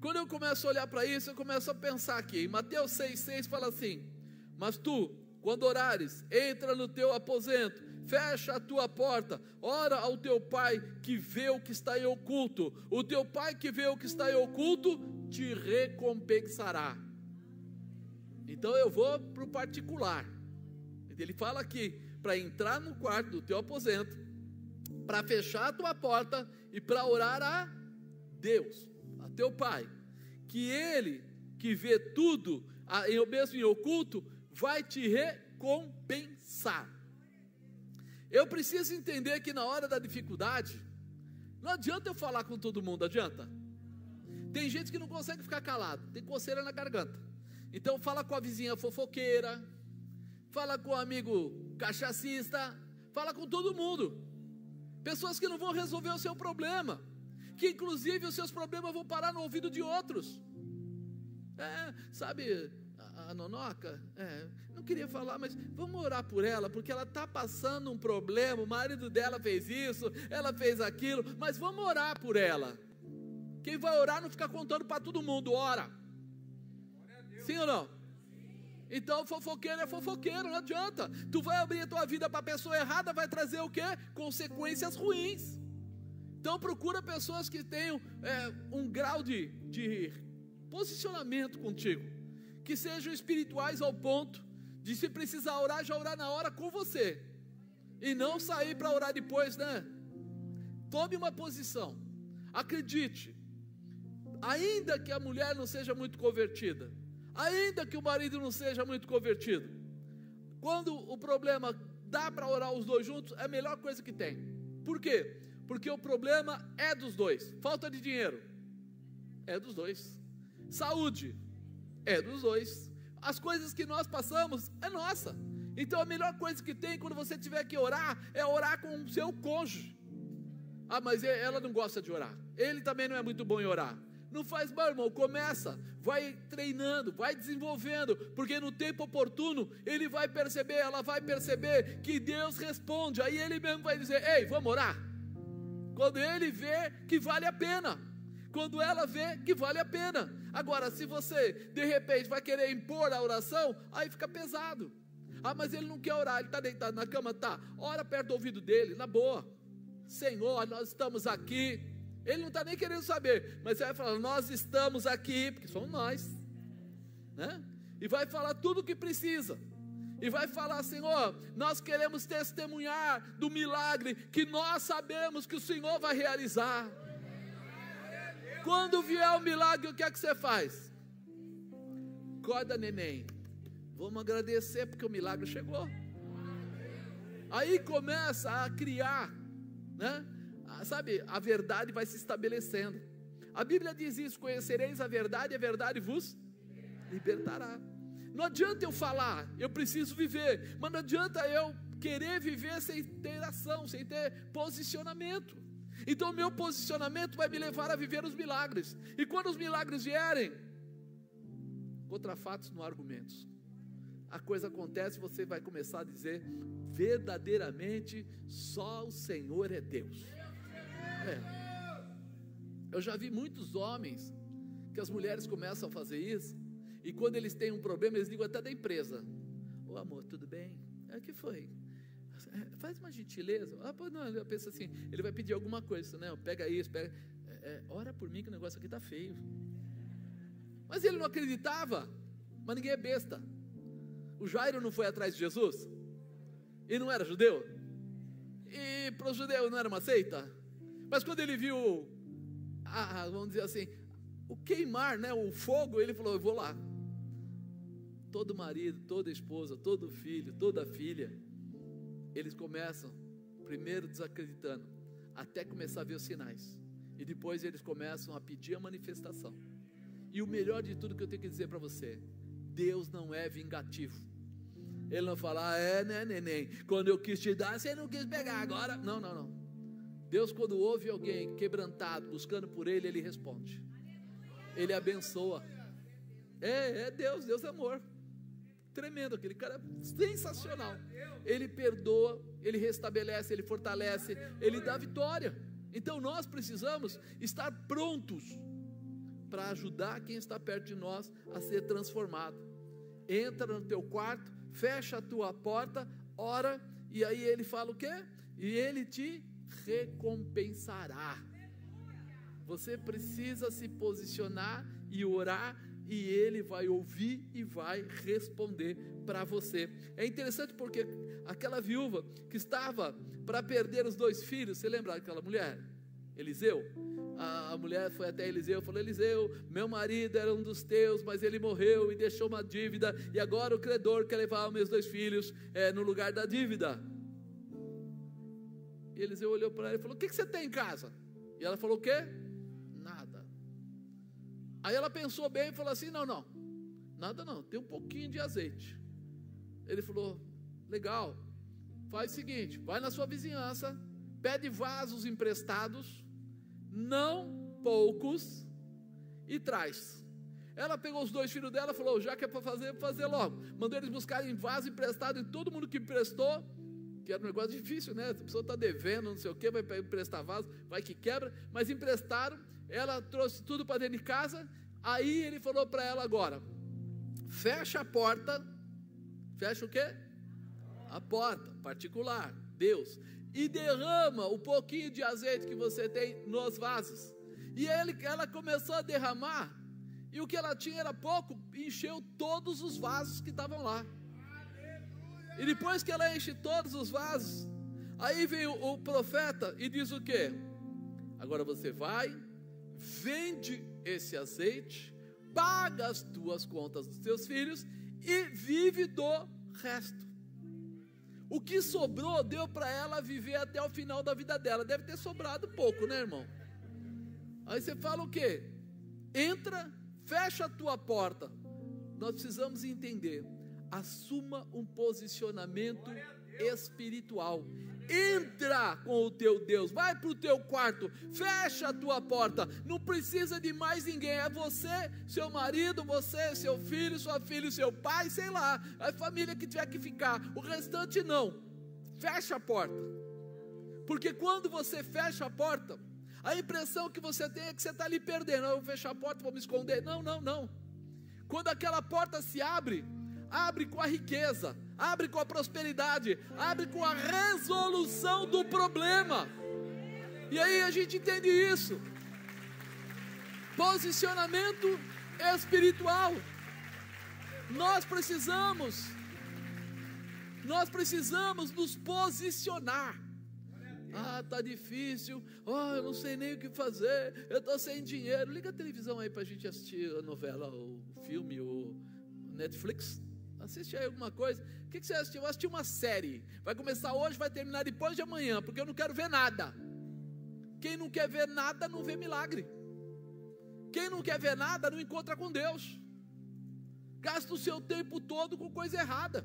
Quando eu começo a olhar para isso, eu começo a pensar aqui. Em Mateus 6,6 fala assim: Mas tu, quando orares, entra no teu aposento, fecha a tua porta, ora ao teu pai que vê o que está em oculto. O teu pai que vê o que está em oculto te recompensará. Então eu vou para o particular. Ele fala aqui para entrar no quarto do teu aposento, para fechar a tua porta e para orar a Deus, a teu Pai, que Ele que vê tudo, eu mesmo em oculto, vai te recompensar. Eu preciso entender que na hora da dificuldade, não adianta eu falar com todo mundo, adianta? Tem gente que não consegue ficar calado, tem coceira na garganta. Então fala com a vizinha fofoqueira, fala com o amigo cachacista, fala com todo mundo. Pessoas que não vão resolver o seu problema, que inclusive os seus problemas vão parar no ouvido de outros. É, sabe, a, Nonoca, é, não queria falar, mas vamos orar por ela, porque ela está passando um problema. O marido dela fez isso, ela fez aquilo, mas vamos orar por ela. Quem vai orar não fica contando para todo mundo, ora. Sim ou não? Então, fofoqueiro é fofoqueiro, não adianta. Tu vai abrir a tua vida para a pessoa errada, vai trazer o quê? Consequências ruins. Então, procura pessoas que tenham é, um grau de, de posicionamento contigo, que sejam espirituais ao ponto de se precisar orar, já orar na hora com você, e não sair para orar depois, né? Tome uma posição, acredite, ainda que a mulher não seja muito convertida, ainda que o marido não seja muito convertido, quando o problema dá para orar os dois juntos, é a melhor coisa que tem. Por quê? Porque o problema é dos dois. Falta de dinheiro é dos dois. Saúde é dos dois. As coisas que nós passamos é nossa. Então a melhor coisa que tem quando você tiver que orar é orar com o seu cônjuge. Ah, mas ela não gosta de orar. Ele também não é muito bom em orar. Não faz mal, irmão, começa, vai treinando, vai desenvolvendo, porque no tempo oportuno ele vai perceber, ela vai perceber que Deus responde, aí ele mesmo vai dizer: Ei, vamos orar. Quando ele vê que vale a pena, quando ela vê que vale a pena. Agora, se você de repente vai querer impor a oração, aí fica pesado. Ah, mas ele não quer orar, ele está deitado na cama, tá? Ora perto do ouvido dele, na boa. Senhor, nós estamos aqui ele não está nem querendo saber, mas você vai falar: Nós estamos aqui, porque somos nós, né? E vai falar tudo o que precisa. E vai falar, Senhor, nós queremos testemunhar do milagre que nós sabemos que o Senhor vai realizar. Quando vier o milagre, o que é que você faz? Acorda, neném. Vamos agradecer porque o milagre chegou. Aí começa a criar, né? sabe, a verdade vai se estabelecendo. A Bíblia diz isso: conhecereis a verdade, e a verdade vos libertará. Não adianta eu falar, eu preciso viver, mas não adianta eu querer viver sem ter ação, sem ter posicionamento. Então, meu posicionamento vai me levar a viver os milagres, e quando os milagres vierem, contra fatos, não argumentos. A coisa acontece, você vai começar a dizer: verdadeiramente, só o Senhor é Deus. É. Eu já vi muitos homens que as mulheres começam a fazer isso, e quando eles têm um problema, eles ligam até da empresa. Ô amor, tudo bem? É que foi? Faz uma gentileza. Ah, não, eu penso assim, ele vai pedir alguma coisa, né? Pega isso, pega. É, é, ora por mim que o negócio aqui está feio. Mas ele não acreditava, mas ninguém é besta. O Jairo não foi atrás de Jesus? E não era judeu? E para os judeus não era uma seita? Mas quando ele viu, a, vamos dizer assim, o queimar, né, o fogo, ele falou: Eu vou lá. Todo marido, toda esposa, todo filho, toda filha, eles começam, primeiro desacreditando, até começar a ver os sinais. E depois eles começam a pedir a manifestação. E o melhor de tudo que eu tenho que dizer para você: Deus não é vingativo. Ele não fala, ah, é, né, neném? Quando eu quis te dar, você não quis pegar agora. Não, não, não. Deus, quando ouve alguém quebrantado, buscando por Ele, Ele responde. Ele abençoa. É, é Deus, Deus é amor. Tremendo, aquele cara sensacional. Ele perdoa, ele restabelece, ele fortalece, ele dá vitória. Então nós precisamos estar prontos para ajudar quem está perto de nós a ser transformado. Entra no teu quarto, fecha a tua porta, ora, e aí ele fala o quê? E ele te recompensará. Você precisa se posicionar e orar e ele vai ouvir e vai responder para você. É interessante porque aquela viúva que estava para perder os dois filhos, você lembra daquela mulher? Eliseu? A, mulher foi até Eliseu e falou: Eliseu, meu marido era um dos teus, mas ele morreu e deixou uma dívida, e agora o credor quer levar os meus dois filhos é, no lugar da dívida. E Eliseu olhou para ela e falou: O que, que você tem em casa? E ela falou: O quê? Aí ela pensou bem e falou assim: não, não, nada não, tem um pouquinho de azeite. Ele falou: legal, faz o seguinte, vai na sua vizinhança, pede vasos emprestados, não poucos, e traz. Ela pegou os dois filhos dela falou: já que é para fazer, fazer logo. Mandou eles buscarem vaso emprestado e todo mundo que emprestou, que era um negócio difícil, né? A pessoa está devendo, não sei o que, vai emprestar vaso, vai que quebra, mas emprestaram ela trouxe tudo para dentro de casa. Aí ele falou para ela agora: fecha a porta. Fecha o quê? A porta, particular, Deus. E derrama o pouquinho de azeite que você tem nos vasos. E ele, ela começou a derramar. E o que ela tinha era pouco, encheu todos os vasos que estavam lá. E depois que ela enche todos os vasos, aí vem o, o profeta e diz o quê? Agora você vai, vende esse azeite, paga as tuas contas dos teus filhos e vive do resto. O que sobrou deu para ela viver até o final da vida dela. Deve ter sobrado pouco, né, irmão? Aí você fala o quê? Entra, fecha a tua porta. Nós precisamos entender. Assuma um posicionamento espiritual entra com o teu Deus, vai para o teu quarto, fecha a tua porta, não precisa de mais ninguém, é você, seu marido, você, seu filho, sua filha, seu pai, sei lá, a família que tiver que ficar, o restante não, fecha a porta, porque quando você fecha a porta, a impressão que você tem é que você está ali perdendo, eu vou fechar a porta, vou me esconder, não, não, não, quando aquela porta se abre, abre com a riqueza, abre com a prosperidade, abre com a resolução do problema. E aí a gente entende isso. Posicionamento espiritual. Nós precisamos, nós precisamos nos posicionar. Ah, tá difícil. Oh, eu não sei nem o que fazer. Eu tô sem dinheiro. Liga a televisão aí para a gente assistir a novela, o filme, o Netflix. Assiste aí alguma coisa. O que, você assistiu? Eu assisti uma série. Vai começar hoje, vai terminar depois de amanhã, porque eu não quero ver nada. Quem não quer ver nada não vê milagre. Quem não quer ver nada não encontra com Deus. Gasta o seu tempo todo com coisa errada.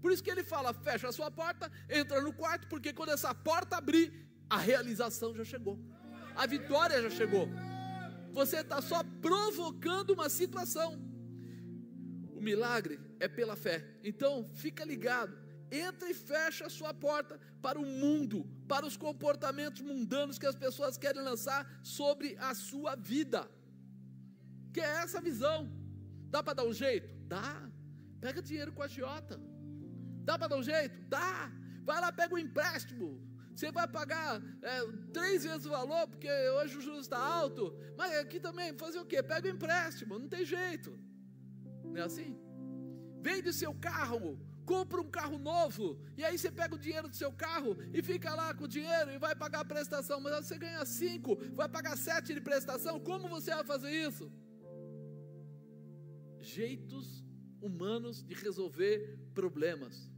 Por isso que ele fala: fecha a sua porta, entra no quarto, porque quando essa porta abrir, a realização já chegou, a vitória já chegou. Você está só provocando uma situação. O milagre é pela fé. Então, fica ligado. Entra e fecha a sua porta para o mundo, para os comportamentos mundanos que as pessoas querem lançar sobre a sua vida. Que é essa visão. Dá para dar um jeito? Dá. Pega dinheiro com a agiota. Dá para dar um jeito? Dá. Vai lá, pega um empréstimo. Você vai pagar é, três vezes o valor, porque hoje o juros está alto. Mas aqui também, fazer o quê? Pega o um empréstimo, não tem jeito. Não é assim? Vende seu carro, compra um carro novo, e aí você pega o dinheiro do seu carro e fica lá com o dinheiro e vai pagar a prestação, mas você ganha cinco, vai pagar sete de prestação, como você vai fazer isso? Jeitos humanos de resolver problemas.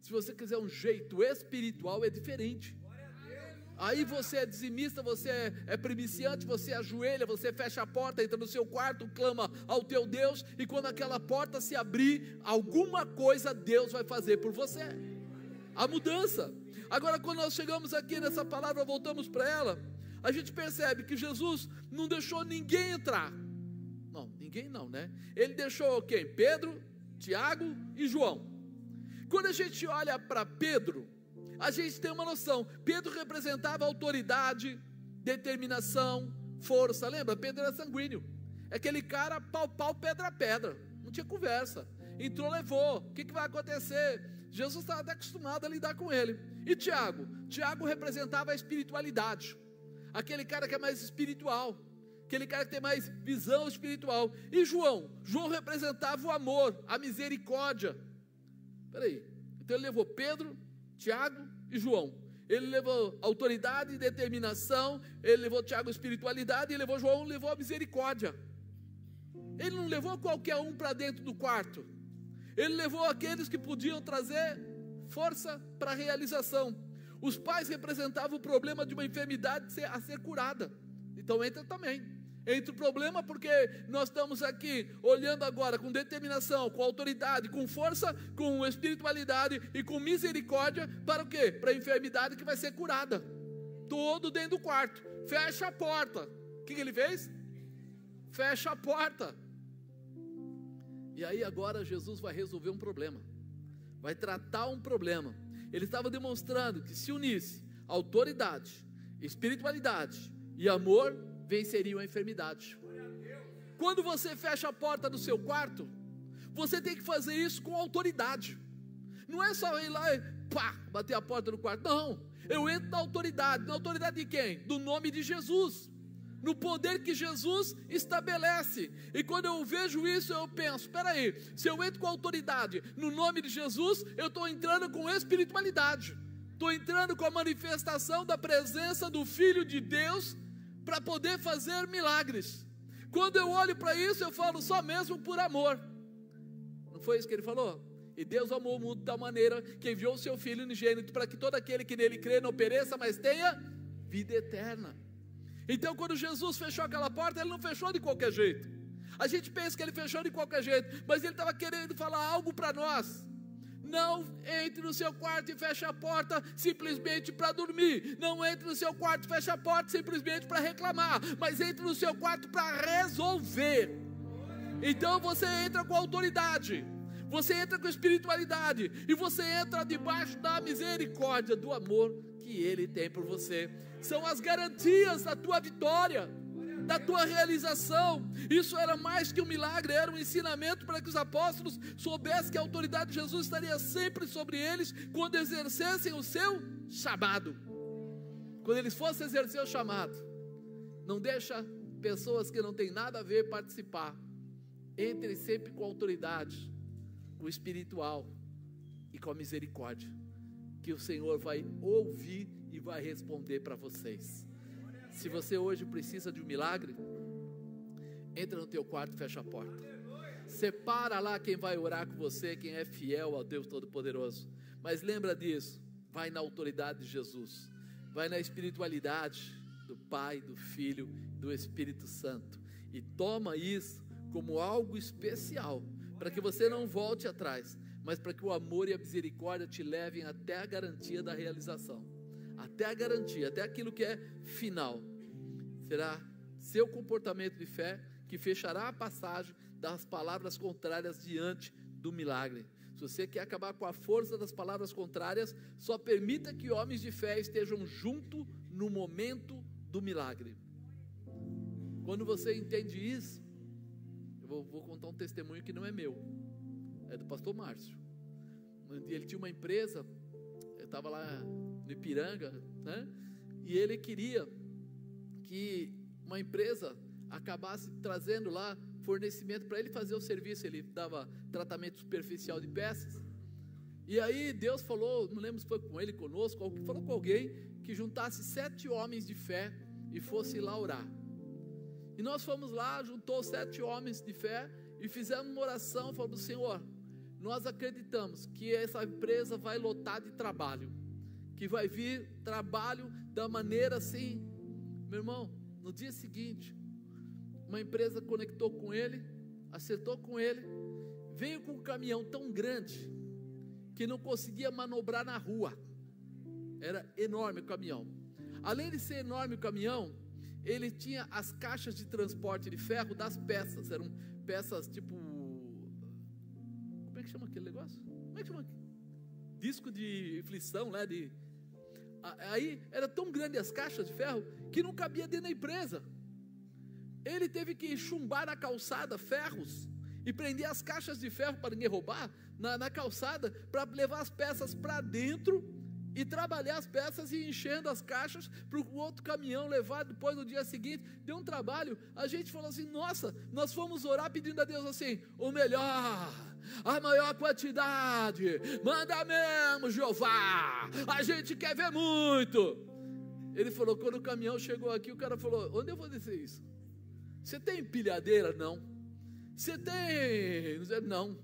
Se você quiser um jeito espiritual, é diferente. Aí você é dizimista, você é, é primiciante, você ajoelha, você fecha a porta, entra no seu quarto, clama ao teu Deus, e quando aquela porta se abrir, alguma coisa Deus vai fazer por você. A mudança. Agora, quando nós chegamos aqui nessa palavra, voltamos para ela, a gente percebe que Jesus não deixou ninguém entrar. Não, ninguém não, né? Ele deixou quem? Pedro, Tiago e João. Quando a gente olha para Pedro, a gente tem uma noção. Pedro representava autoridade, determinação, força. Lembra? Pedro era sanguíneo. É aquele cara pau, pau, pedra, pedra. Não tinha conversa. Entrou, levou. O que, que vai acontecer? Jesus estava até acostumado a lidar com ele. E Tiago? Tiago representava a espiritualidade. Aquele cara que é mais espiritual. aquele cara que tem mais visão espiritual. E João? João representava o amor, a misericórdia. Peraí, então ele levou Pedro, Tiago e João. Ele levou autoridade e determinação, ele levou Tiago espiritualidade, e levou João, levou a misericórdia. Ele não levou qualquer um para dentro do quarto. Ele levou aqueles que podiam trazer força para a realização. Os pais representavam o problema de uma enfermidade a ser curada. Então entra também. Entra o problema porque nós estamos aqui olhando agora com determinação, com autoridade, com força, com espiritualidade e com misericórdia para o quê? Para a enfermidade que vai ser curada. Todo dentro do quarto. Fecha a porta. O que, que ele fez? Fecha a porta. E aí agora Jesus vai resolver um problema. Vai tratar um problema. Ele estava demonstrando que se unisse autoridade, espiritualidade e amor, venceriam a enfermidade. Quando você fecha a porta do seu quarto, você tem que fazer isso com autoridade. Não é só ir lá e pá, bater a porta do quarto. Não. Eu entro na autoridade. Na autoridade de quem? Do nome de Jesus. No poder que Jesus estabelece. E quando eu vejo isso, eu penso: espera aí, se eu entro com autoridade no nome de Jesus, eu estou entrando com espiritualidade. Estou entrando com a manifestação da presença do Filho de Deus para poder fazer milagres. Quando eu olho para isso, eu falo só mesmo por amor. Não foi isso que ele falou? E Deus amou o mundo da maneira que enviou o seu Filho unigênito para que todo aquele que nele crê não pereça, mas tenha vida eterna. Então, quando Jesus fechou aquela porta, ele não fechou de qualquer jeito. A gente pensa que ele fechou de qualquer jeito, mas ele estava querendo falar algo para nós. Não entre no seu quarto e feche a porta simplesmente para dormir. Não entre no seu quarto e feche a porta simplesmente para reclamar. Mas entre no seu quarto para resolver. Então você entra com autoridade. Você entra com espiritualidade. E você entra debaixo da misericórdia, do amor que Ele tem por você. São as garantias da tua vitória da tua realização. Isso era mais que um milagre, era um ensinamento para que os apóstolos soubessem que a autoridade de Jesus estaria sempre sobre eles quando exercessem o seu chamado. Quando eles fossem exercer o chamado. Não deixa pessoas que não têm nada a ver participar. Entre sempre com autoridade, com o espiritual e com a misericórdia. Que o Senhor vai ouvir e vai responder para vocês. Se você hoje precisa de um milagre, entra no teu quarto e fecha a porta. Separa lá quem vai orar com você, quem é fiel ao Deus Todo-Poderoso. Mas lembra disso, vai na autoridade de Jesus, vai na espiritualidade do Pai, do Filho, do Espírito Santo e toma isso como algo especial, para que você não volte atrás, mas para que o amor e a misericórdia te levem até a garantia da realização até a garantia, até aquilo que é final. Será seu comportamento de fé que fechará a passagem das palavras contrárias diante do milagre. Se você quer acabar com a força das palavras contrárias, só permita que homens de fé estejam junto no momento do milagre. Quando você entende isso, eu vou, vou contar um testemunho que não é meu, é do pastor Márcio. Ele tinha uma empresa, estava lá no Ipiranga, né? E ele queria que uma empresa acabasse trazendo lá fornecimento para ele fazer o serviço. Ele dava tratamento superficial de peças. E aí Deus falou, não lembro se foi com ele, conosco, ou falou com alguém que juntasse sete homens de fé e fosse lá orar. E nós fomos lá, juntou sete homens de fé e fizemos uma oração, falando: Senhor, nós acreditamos que essa empresa vai lotar de trabalho que vai vir trabalho da maneira assim. Meu irmão, no dia seguinte, uma empresa conectou com ele, acertou com ele, veio com um caminhão tão grande que não conseguia manobrar na rua. Era enorme o caminhão. Além de ser enorme o caminhão, ele tinha as caixas de transporte de ferro das peças. Eram peças tipo. Que chama aquele negócio? Como é que chama? Disco de inflição, né? De Aí era tão grande as caixas de ferro que não cabia dentro da empresa. Ele teve que chumbar na calçada ferros e prender as caixas de ferro para ninguém roubar na, na calçada para levar as peças para dentro e trabalhar as peças e enchendo as caixas para o outro caminhão levar depois no dia seguinte. Deu um trabalho. A gente falou assim: nossa, nós fomos orar pedindo a Deus assim, o melhor, a maior quantidade, manda mesmo, Jeová. A gente quer ver muito. Ele falou: quando o caminhão chegou aqui, o cara falou: onde eu vou descer isso? Você tem empilhadeira? Não. Você tem. Não.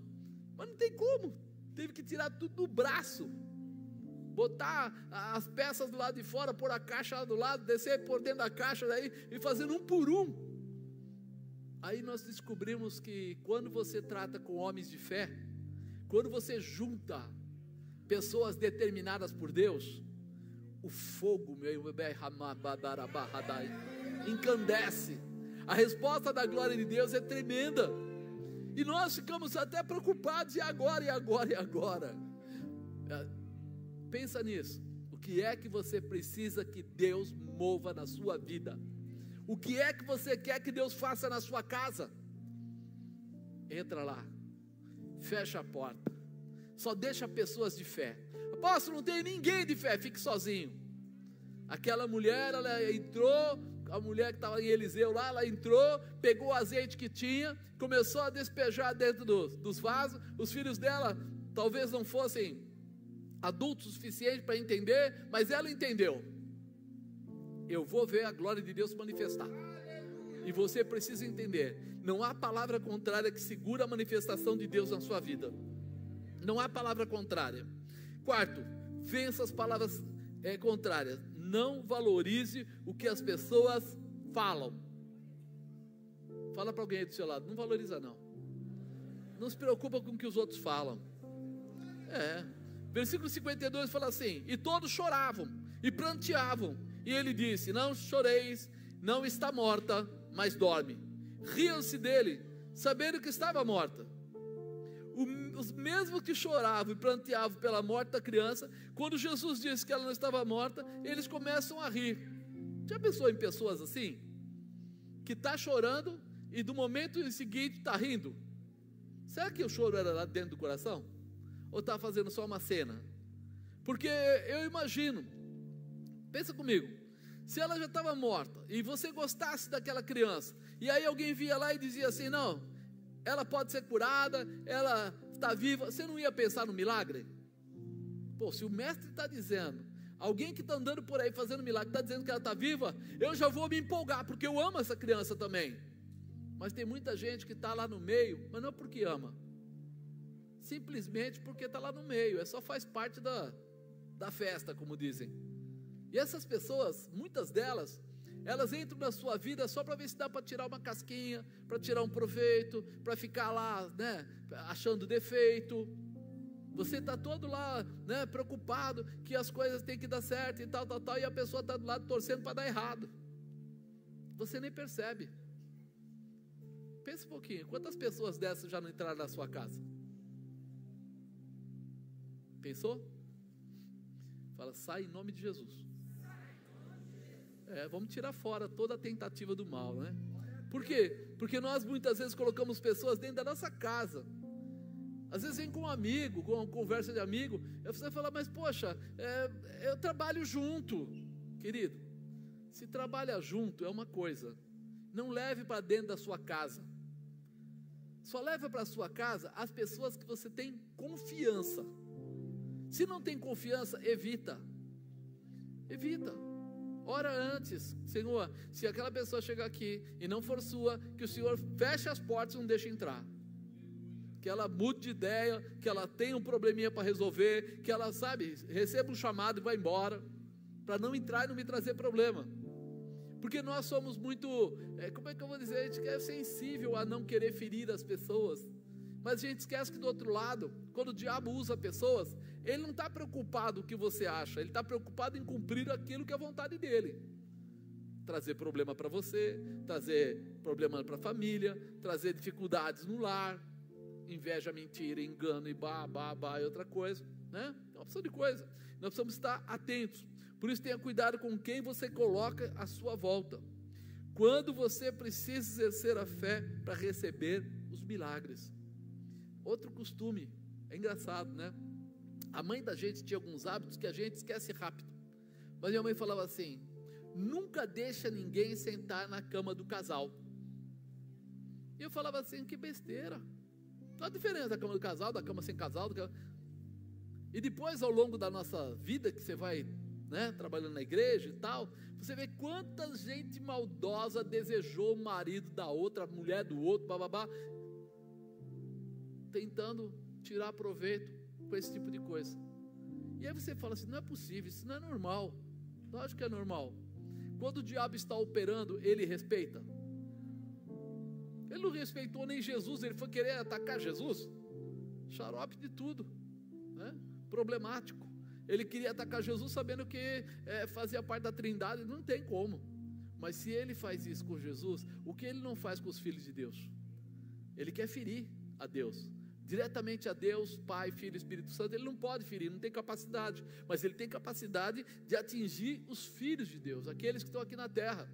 Mas não tem como. Teve que tirar tudo do braço botar as peças do lado de fora, pôr a caixa lá do lado, descer por dentro da caixa daí e fazendo um por um. Aí nós descobrimos que quando você trata com homens de fé, quando você junta pessoas determinadas por Deus, o fogo, meu encandece. A resposta da glória de Deus é tremenda. E nós ficamos até preocupados, e agora, e agora, e agora? Pensa nisso. O que é que você precisa que Deus mova na sua vida? O que é que você quer que Deus faça na sua casa? Entra lá, fecha a porta, só deixa pessoas de fé. Apóstolo, não tem ninguém de fé, fique sozinho. Aquela mulher, ela entrou, a mulher que estava em Eliseu lá, ela entrou, pegou o azeite que tinha, começou a despejar dentro dos, dos vasos. Os filhos dela talvez não fossem adulto o suficiente para entender, mas ela entendeu. Eu vou ver a glória de Deus manifestar. E você precisa entender: não há palavra contrária que segura a manifestação de Deus na sua vida. Não há palavra contrária. Quarto, vença as palavras é, contrárias. Não valorize o que as pessoas falam. Fala para alguém aí do seu lado, não valoriza não. Não se preocupa com o que os outros falam. É, Versículo 52 fala assim: E todos choravam e pranteavam. E ele disse: Não choreis, não está morta, mas dorme. Riam-se dele, sabendo que estava morta. Os mesmos que choravam e pranteavam pela morte da criança, quando Jesus disse que ela não estava morta, eles começam a rir. Já pensou em pessoas assim? Que está chorando e do momento seguinte está rindo? Será que o choro era lá dentro do coração? Ou está fazendo só uma cena? Porque eu imagino, pensa comigo, se ela já estava morta e você gostasse daquela criança, e aí alguém via lá e dizia assim: não, ela pode ser curada, ela está viva, você não ia pensar no milagre? Pô, se o mestre está dizendo, alguém que está andando por aí fazendo milagre está dizendo que ela está viva, eu já vou me empolgar, porque eu amo essa criança também. Mas tem muita gente que está lá no meio, mas não é porque ama, simplesmente porque está lá no meio, é só faz parte da, da festa, como dizem. E essas pessoas, muitas delas, elas entram na sua vida só para ver se dá para tirar uma casquinha, para tirar um proveito, para ficar lá, né, achando defeito. Você está todo lá, né, preocupado que as coisas têm que dar certo e tal, tal, tal, e a pessoa está do lado torcendo para dar errado. Você nem percebe. Pensa um pouquinho, quantas pessoas dessas já não entraram na sua casa? Pensou? Fala, sai em nome de Jesus. É, vamos tirar fora toda a tentativa do mal, né? Por quê? Porque nós muitas vezes colocamos pessoas dentro da nossa casa. Às vezes vem com um amigo, com uma conversa de amigo, e você fala, mas poxa, é, eu trabalho junto. Querido, se trabalha junto é uma coisa, não leve para dentro da sua casa. Só leve para a sua casa as pessoas que você tem confiança. Se não tem confiança, evita. Evita. Ora antes, Senhor, se aquela pessoa chegar aqui e não for sua, que o Senhor feche as portas e não deixe entrar. Que ela mude de ideia, que ela tenha um probleminha para resolver, que ela, sabe, receba um chamado e vá embora, para não entrar e não me trazer problema. Porque nós somos muito, é, como é que eu vou dizer, a gente é sensível a não querer ferir as pessoas. Mas a gente esquece que do outro lado, quando o diabo usa pessoas, ele não está preocupado com o que você acha, ele está preocupado em cumprir aquilo que é a vontade dele. Trazer problema para você, trazer problema para a família, trazer dificuldades no lar, inveja, mentira, engano e bah, bah, bah e outra coisa, né? É uma opção de coisa. Nós precisamos estar atentos. Por isso tenha cuidado com quem você coloca à sua volta. Quando você precisa exercer a fé para receber os milagres. Outro costume, é engraçado, né? A mãe da gente tinha alguns hábitos que a gente esquece rápido. Mas minha mãe falava assim: nunca deixa ninguém sentar na cama do casal. E eu falava assim: que besteira. Qual a diferença da cama do casal, da cama sem casal? E depois, ao longo da nossa vida, que você vai né, trabalhando na igreja e tal, você vê quanta gente maldosa desejou o marido da outra, a mulher do outro, bababá, tentando tirar proveito com esse tipo de coisa. E aí você fala assim: não é possível, isso não é normal. Lógico que é normal. Quando o diabo está operando, ele respeita. Ele não respeitou nem Jesus, ele foi querer atacar Jesus. Xarope de tudo, né? problemático. Ele queria atacar Jesus sabendo que é, fazia parte da trindade, não tem como. Mas se ele faz isso com Jesus, o que ele não faz com os filhos de Deus? Ele quer ferir a Deus. Diretamente a Deus, Pai, Filho e Espírito Santo, ele não pode ferir, não tem capacidade, mas ele tem capacidade de atingir os filhos de Deus, aqueles que estão aqui na terra,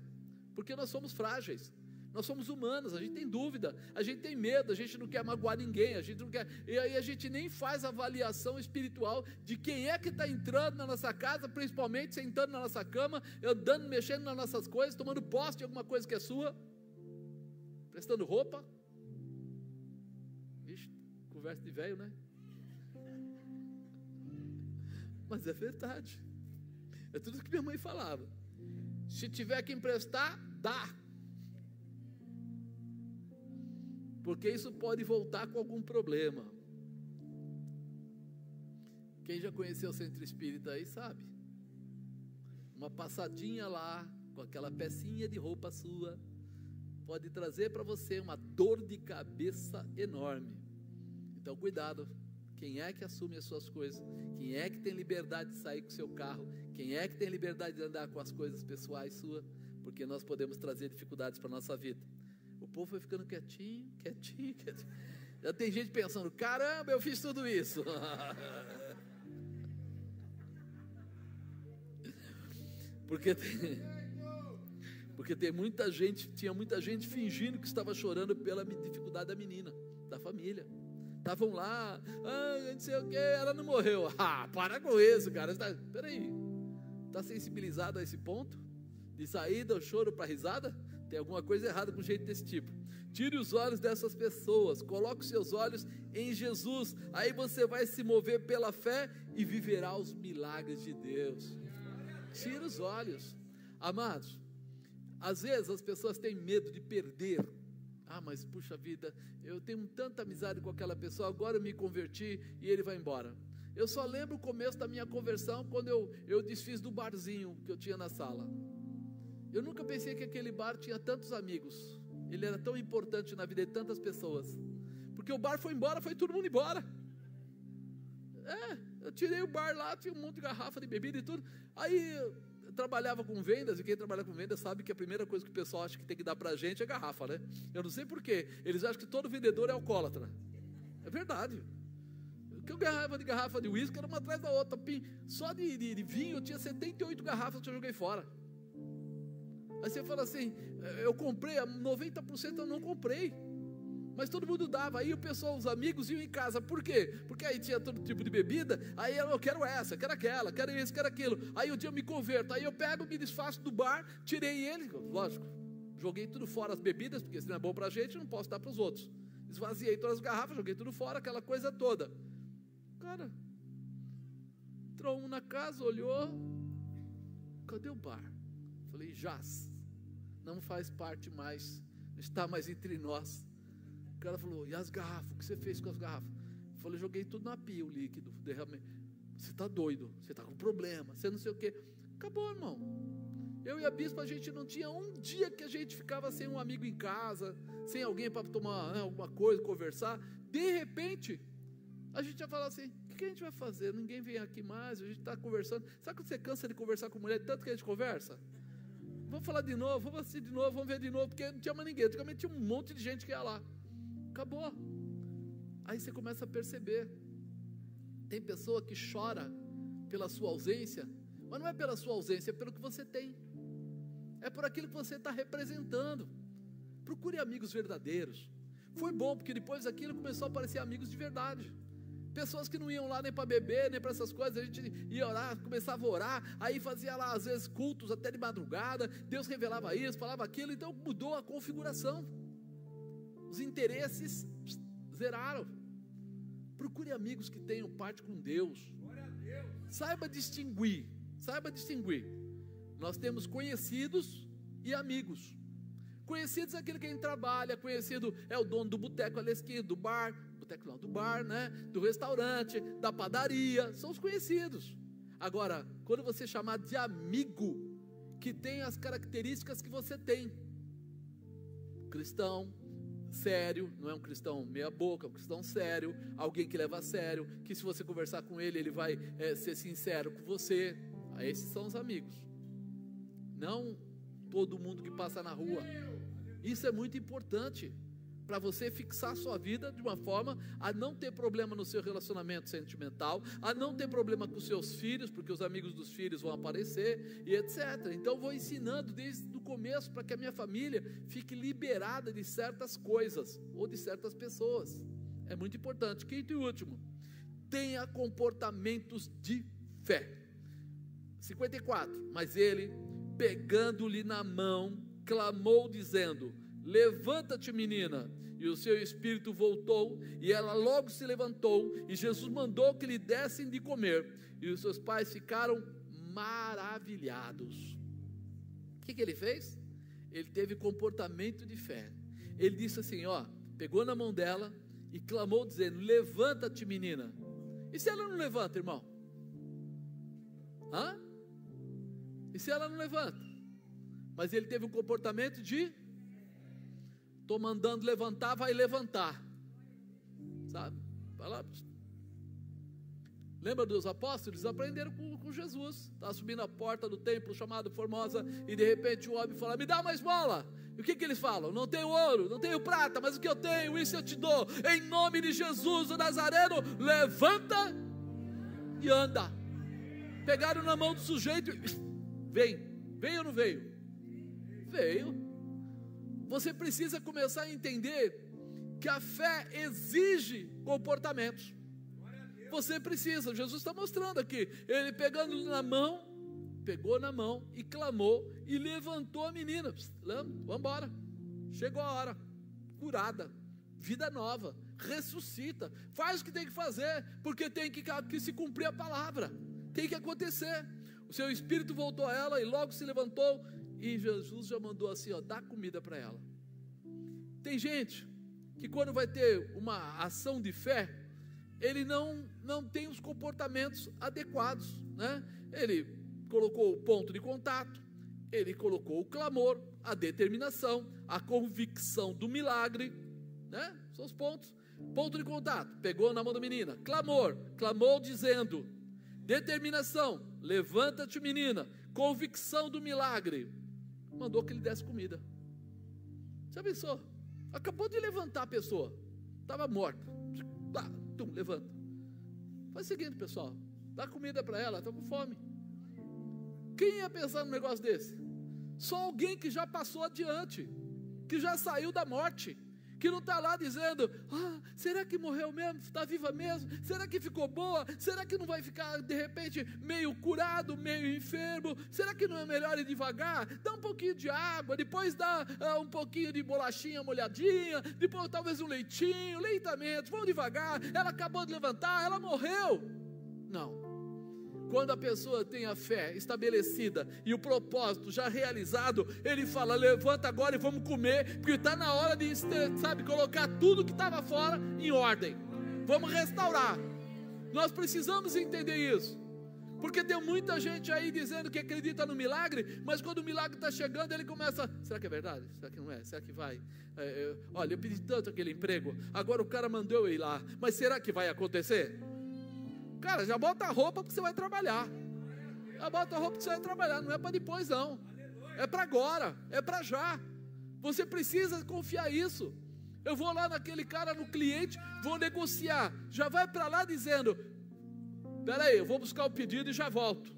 porque nós somos frágeis. Nós somos humanos, a gente tem dúvida, a gente tem medo, a gente não quer magoar ninguém, a gente não quer. E aí a gente nem faz avaliação espiritual de quem é que está entrando na nossa casa, principalmente sentando na nossa cama, andando, mexendo nas nossas coisas, tomando posse de alguma coisa que é sua, prestando roupa. Conversa de velho, né? Mas é verdade. É tudo que minha mãe falava. Se tiver que emprestar, dá. porque isso pode voltar com algum problema. Quem já conheceu o centro espírita aí sabe. Uma passadinha lá, com aquela pecinha de roupa sua, pode trazer para você uma dor de cabeça enorme. Então, cuidado. Quem é que assume as suas coisas? Quem é que tem liberdade de sair com o seu carro? Quem é que tem liberdade de andar com as coisas pessoais suas? Porque nós podemos trazer dificuldades para a nossa vida povo foi ficando quietinho, quietinho, quietinho. Já tem gente pensando: caramba, eu fiz tudo isso. Porque tem, porque tem muita gente, tinha muita gente fingindo que estava chorando pela dificuldade da menina, da família. Estavam lá, ah, não sei o que, ela não morreu. Ah, para com isso, cara. Tá, peraí, está sensibilizado a esse ponto? De saída, o choro para risada? Tem alguma coisa errada com um jeito desse tipo. Tire os olhos dessas pessoas, coloque os seus olhos em Jesus. Aí você vai se mover pela fé e viverá os milagres de Deus. Tire os olhos. Amados, às vezes as pessoas têm medo de perder. Ah, mas puxa vida, eu tenho tanta amizade com aquela pessoa, agora eu me converti e ele vai embora. Eu só lembro o começo da minha conversão quando eu, eu desfiz do barzinho que eu tinha na sala. Eu nunca pensei que aquele bar tinha tantos amigos. Ele era tão importante na vida de tantas pessoas. Porque o bar foi embora, foi todo mundo embora. É, eu tirei o bar lá, tinha um monte de garrafa de bebida e tudo. Aí trabalhava com vendas, e quem trabalha com vendas sabe que a primeira coisa que o pessoal acha que tem que dar pra gente é garrafa, né? Eu não sei porquê. Eles acham que todo vendedor é alcoólatra. É verdade. Que eu ganhava de garrafa de uísque era uma atrás da outra. Só de, de, de vinho eu tinha 78 garrafas que eu joguei fora. Aí você fala assim: eh, eu comprei, 90% eu não comprei. Mas todo mundo dava. Aí o pessoal, os amigos iam em casa. Por quê? Porque aí tinha todo tipo de bebida. Aí eu, quero essa, quero aquela, quero isso, quero aquilo. Aí um dia eu me converto. Aí eu pego, me desfaço do bar, tirei ele. Lógico, joguei tudo fora as bebidas, porque se não é bom para a gente, não posso dar para os outros. Esvaziei todas as garrafas, joguei tudo fora, aquela coisa toda. Cara, entrou um na casa, olhou. Cadê o bar? Falei, jaz não faz parte mais, não está mais entre nós. O cara falou: E as garrafas? O que você fez com as garrafas? Eu falei: Joguei tudo na pia, o líquido, derramei. Você está doido, você está com problema, você não sei o quê. Acabou, irmão. Eu e a bispa, a gente não tinha um dia que a gente ficava sem um amigo em casa, sem alguém para tomar né, alguma coisa, conversar. De repente, a gente ia falar assim: o que a gente vai fazer? Ninguém vem aqui mais, a gente está conversando. Sabe quando você cansa de conversar com mulher, tanto que a gente conversa? Vamos falar de novo, vamos assistir de novo, vamos ver de novo, porque não tinha mais ninguém. Antigamente tinha um monte de gente que ia lá. Acabou. Aí você começa a perceber. Tem pessoa que chora pela sua ausência, mas não é pela sua ausência, é pelo que você tem. É por aquilo que você está representando. Procure amigos verdadeiros. Foi bom, porque depois daquilo começou a aparecer amigos de verdade. Pessoas que não iam lá nem para beber, nem para essas coisas, a gente ia orar, começava a orar, aí fazia lá às vezes cultos até de madrugada, Deus revelava isso, falava aquilo, então mudou a configuração. Os interesses zeraram. Procure amigos que tenham parte com Deus. Saiba distinguir, saiba distinguir. Nós temos conhecidos e amigos. Conhecidos é aquele que a gente trabalha, conhecido é o dono do boteco ali esquina, do bar, boteco não, do bar, né? Do restaurante, da padaria, são os conhecidos. Agora, quando você chamar de amigo, que tem as características que você tem, cristão, sério, não é um cristão meia boca, é um cristão sério, alguém que leva a sério, que se você conversar com ele, ele vai é, ser sincero com você. Esses são os amigos. Não todo mundo que passa na rua. Isso é muito importante para você fixar sua vida de uma forma a não ter problema no seu relacionamento sentimental, a não ter problema com seus filhos, porque os amigos dos filhos vão aparecer e etc. Então vou ensinando desde o começo para que a minha família fique liberada de certas coisas ou de certas pessoas. É muito importante. Quinto e último, tenha comportamentos de fé. 54. Mas ele, pegando-lhe na mão, clamou, dizendo: Levanta-te, menina. E o seu espírito voltou, e ela logo se levantou, e Jesus mandou que lhe dessem de comer. E os seus pais ficaram maravilhados. O que, que ele fez? Ele teve comportamento de fé. Ele disse assim: Ó, pegou na mão dela e clamou, dizendo: Levanta-te, menina. E se ela não levanta, irmão? Hã? E se ela não levanta? Mas ele teve um comportamento de Estou mandando levantar, vai levantar. Sabe? Vai lá. Lembra dos apóstolos? Aprenderam com, com Jesus. Estava subindo a porta do templo chamado Formosa e de repente o homem fala: Me dá uma esmola. E o que, que eles falam? Não tenho ouro, não tenho prata, mas o que eu tenho, isso eu te dou. Em nome de Jesus, o Nazareno, levanta e anda. Pegaram na mão do sujeito e vem. Veio ou não veio? Veio você precisa começar a entender que a fé exige comportamentos. Você precisa, Jesus está mostrando aqui, ele pegando na mão, pegou na mão e clamou e levantou a menina. Vamos embora, chegou a hora, curada, vida nova, ressuscita, faz o que tem que fazer, porque tem que, que se cumprir a palavra, tem que acontecer. O seu espírito voltou a ela e logo se levantou e Jesus já mandou assim, ó, dá comida para ela. Tem gente que quando vai ter uma ação de fé, ele não não tem os comportamentos adequados, né? Ele colocou o ponto de contato, ele colocou o clamor, a determinação, a convicção do milagre, né? São os pontos. Ponto de contato, pegou na mão da menina, clamor, clamou dizendo, determinação, levanta-te menina, convicção do milagre, mandou que ele desse comida. Já pensou? Acabou de levantar a pessoa, estava morta. Tum, levanta. Faz o seguinte, pessoal: dá comida para ela, está com fome. Quem ia pensar num negócio desse? Só alguém que já passou adiante, que já saiu da morte que não está lá dizendo: ah, será que morreu mesmo? Está viva mesmo? Será que ficou boa? Será que não vai ficar de repente meio curado, meio enfermo? Será que não é melhor ir devagar? Dá um pouquinho de água, depois dá ah, um pouquinho de bolachinha molhadinha, depois talvez um leitinho, lentamente, vamos devagar. Ela acabou de levantar, ela morreu. Não. Quando a pessoa tem a fé estabelecida e o propósito já realizado, ele fala: levanta agora e vamos comer, porque está na hora de, sabe, colocar tudo que estava fora em ordem. Vamos restaurar. Nós precisamos entender isso. Porque tem muita gente aí dizendo que acredita no milagre, mas quando o milagre está chegando, ele começa: será que é verdade? Será que não é? Será que vai? É, é, olha, eu pedi tanto aquele emprego, agora o cara mandou eu ir lá, mas será que vai acontecer? Cara, já bota a roupa porque você vai trabalhar. Já bota a roupa porque você vai trabalhar, não é para depois não. É para agora, é para já. Você precisa confiar isso. Eu vou lá naquele cara, no cliente, vou negociar. Já vai para lá dizendo: Espera aí, eu vou buscar o pedido e já volto.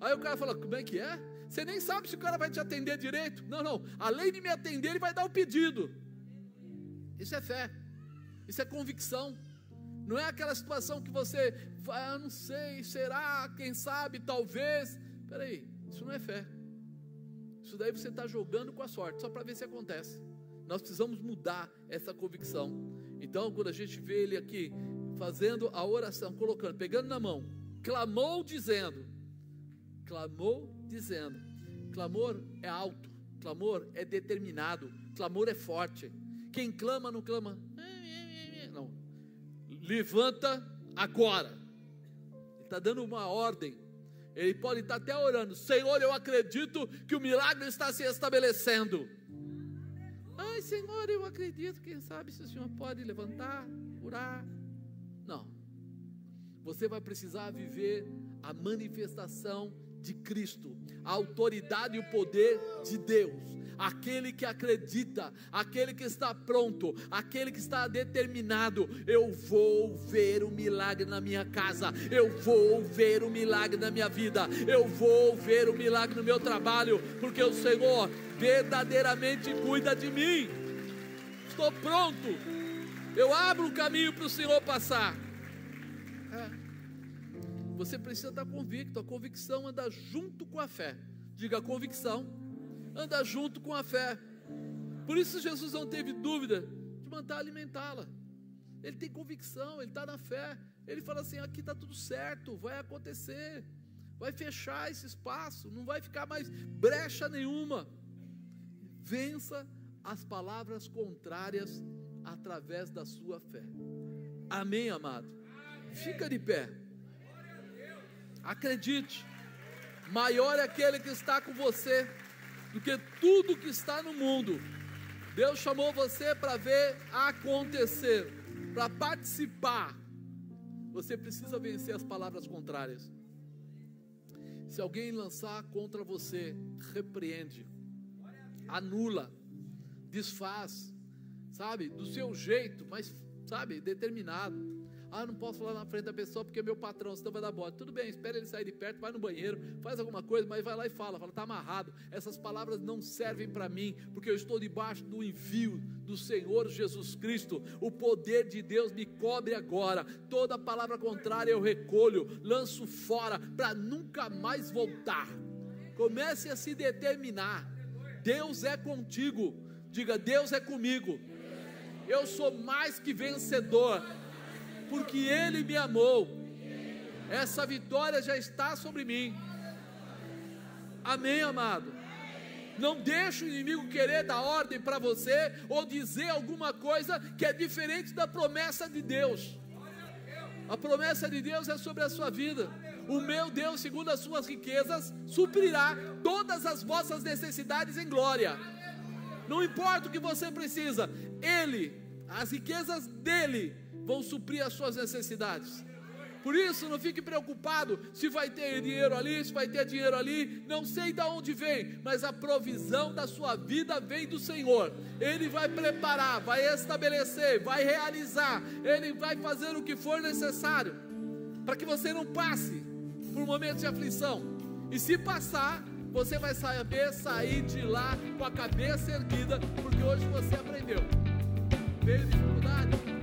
Aí o cara fala: Como é que é? Você nem sabe se o cara vai te atender direito. Não, não. Além de me atender, ele vai dar o pedido. Isso é fé. Isso é convicção. Não é aquela situação que você, ah, não sei, será, quem sabe, talvez. Peraí, isso não é fé. Isso daí você está jogando com a sorte, só para ver se acontece. Nós precisamos mudar essa convicção. Então, quando a gente vê ele aqui fazendo a oração, colocando, pegando na mão, clamou dizendo, clamou dizendo, clamor é alto, clamor é determinado, clamor é forte. Quem clama não clama. Levanta agora. Ele está dando uma ordem. Ele pode estar até orando, Senhor, eu acredito que o milagre está se estabelecendo. Ai, Senhor, eu acredito, quem sabe se o Senhor pode levantar, curar. Não. Você vai precisar viver a manifestação de Cristo, a autoridade e o poder de Deus aquele que acredita, aquele que está pronto, aquele que está determinado. Eu vou ver o milagre na minha casa, eu vou ver o milagre na minha vida, eu vou ver o milagre no meu trabalho, porque o Senhor verdadeiramente cuida de mim. Estou pronto, eu abro o caminho para o Senhor passar. Você precisa estar convicto, a convicção anda junto com a fé. Diga convicção anda junto com a fé. Por isso Jesus não teve dúvida de mandar alimentá-la. Ele tem convicção, ele está na fé. Ele fala assim: aqui está tudo certo, vai acontecer, vai fechar esse espaço, não vai ficar mais brecha nenhuma. Vença as palavras contrárias através da sua fé. Amém, amado? Fica de pé. Acredite, maior é aquele que está com você do que tudo que está no mundo. Deus chamou você para ver acontecer, para participar. Você precisa vencer as palavras contrárias. Se alguém lançar contra você, repreende, anula, desfaz, sabe, do seu jeito, mas sabe, determinado. Ah, não posso falar na frente da pessoa porque meu patrão, senão vai dar bota. Tudo bem, espera ele sair de perto, vai no banheiro, faz alguma coisa, mas vai lá e fala, fala, está amarrado. Essas palavras não servem para mim, porque eu estou debaixo do envio do Senhor Jesus Cristo. O poder de Deus me cobre agora. Toda palavra contrária eu recolho, lanço fora para nunca mais voltar. Comece a se determinar. Deus é contigo. Diga, Deus é comigo. Eu sou mais que vencedor porque Ele me amou. Essa vitória já está sobre mim. Amém, amado? Não deixe o inimigo querer dar ordem para você ou dizer alguma coisa que é diferente da promessa de Deus. A promessa de Deus é sobre a sua vida. O meu Deus, segundo as suas riquezas, suprirá todas as vossas necessidades em glória. Não importa o que você precisa, Ele, as riquezas dele, vão suprir as suas necessidades. Por isso, não fique preocupado se vai ter dinheiro ali, se vai ter dinheiro ali, não sei de onde vem, mas a provisão da sua vida vem do Senhor. Ele vai preparar, vai estabelecer, vai realizar, ele vai fazer o que for necessário para que você não passe por momentos de aflição. E se passar, você vai saber sair de lá com a cabeça erguida, porque hoje você aprendeu. Veio dificuldade?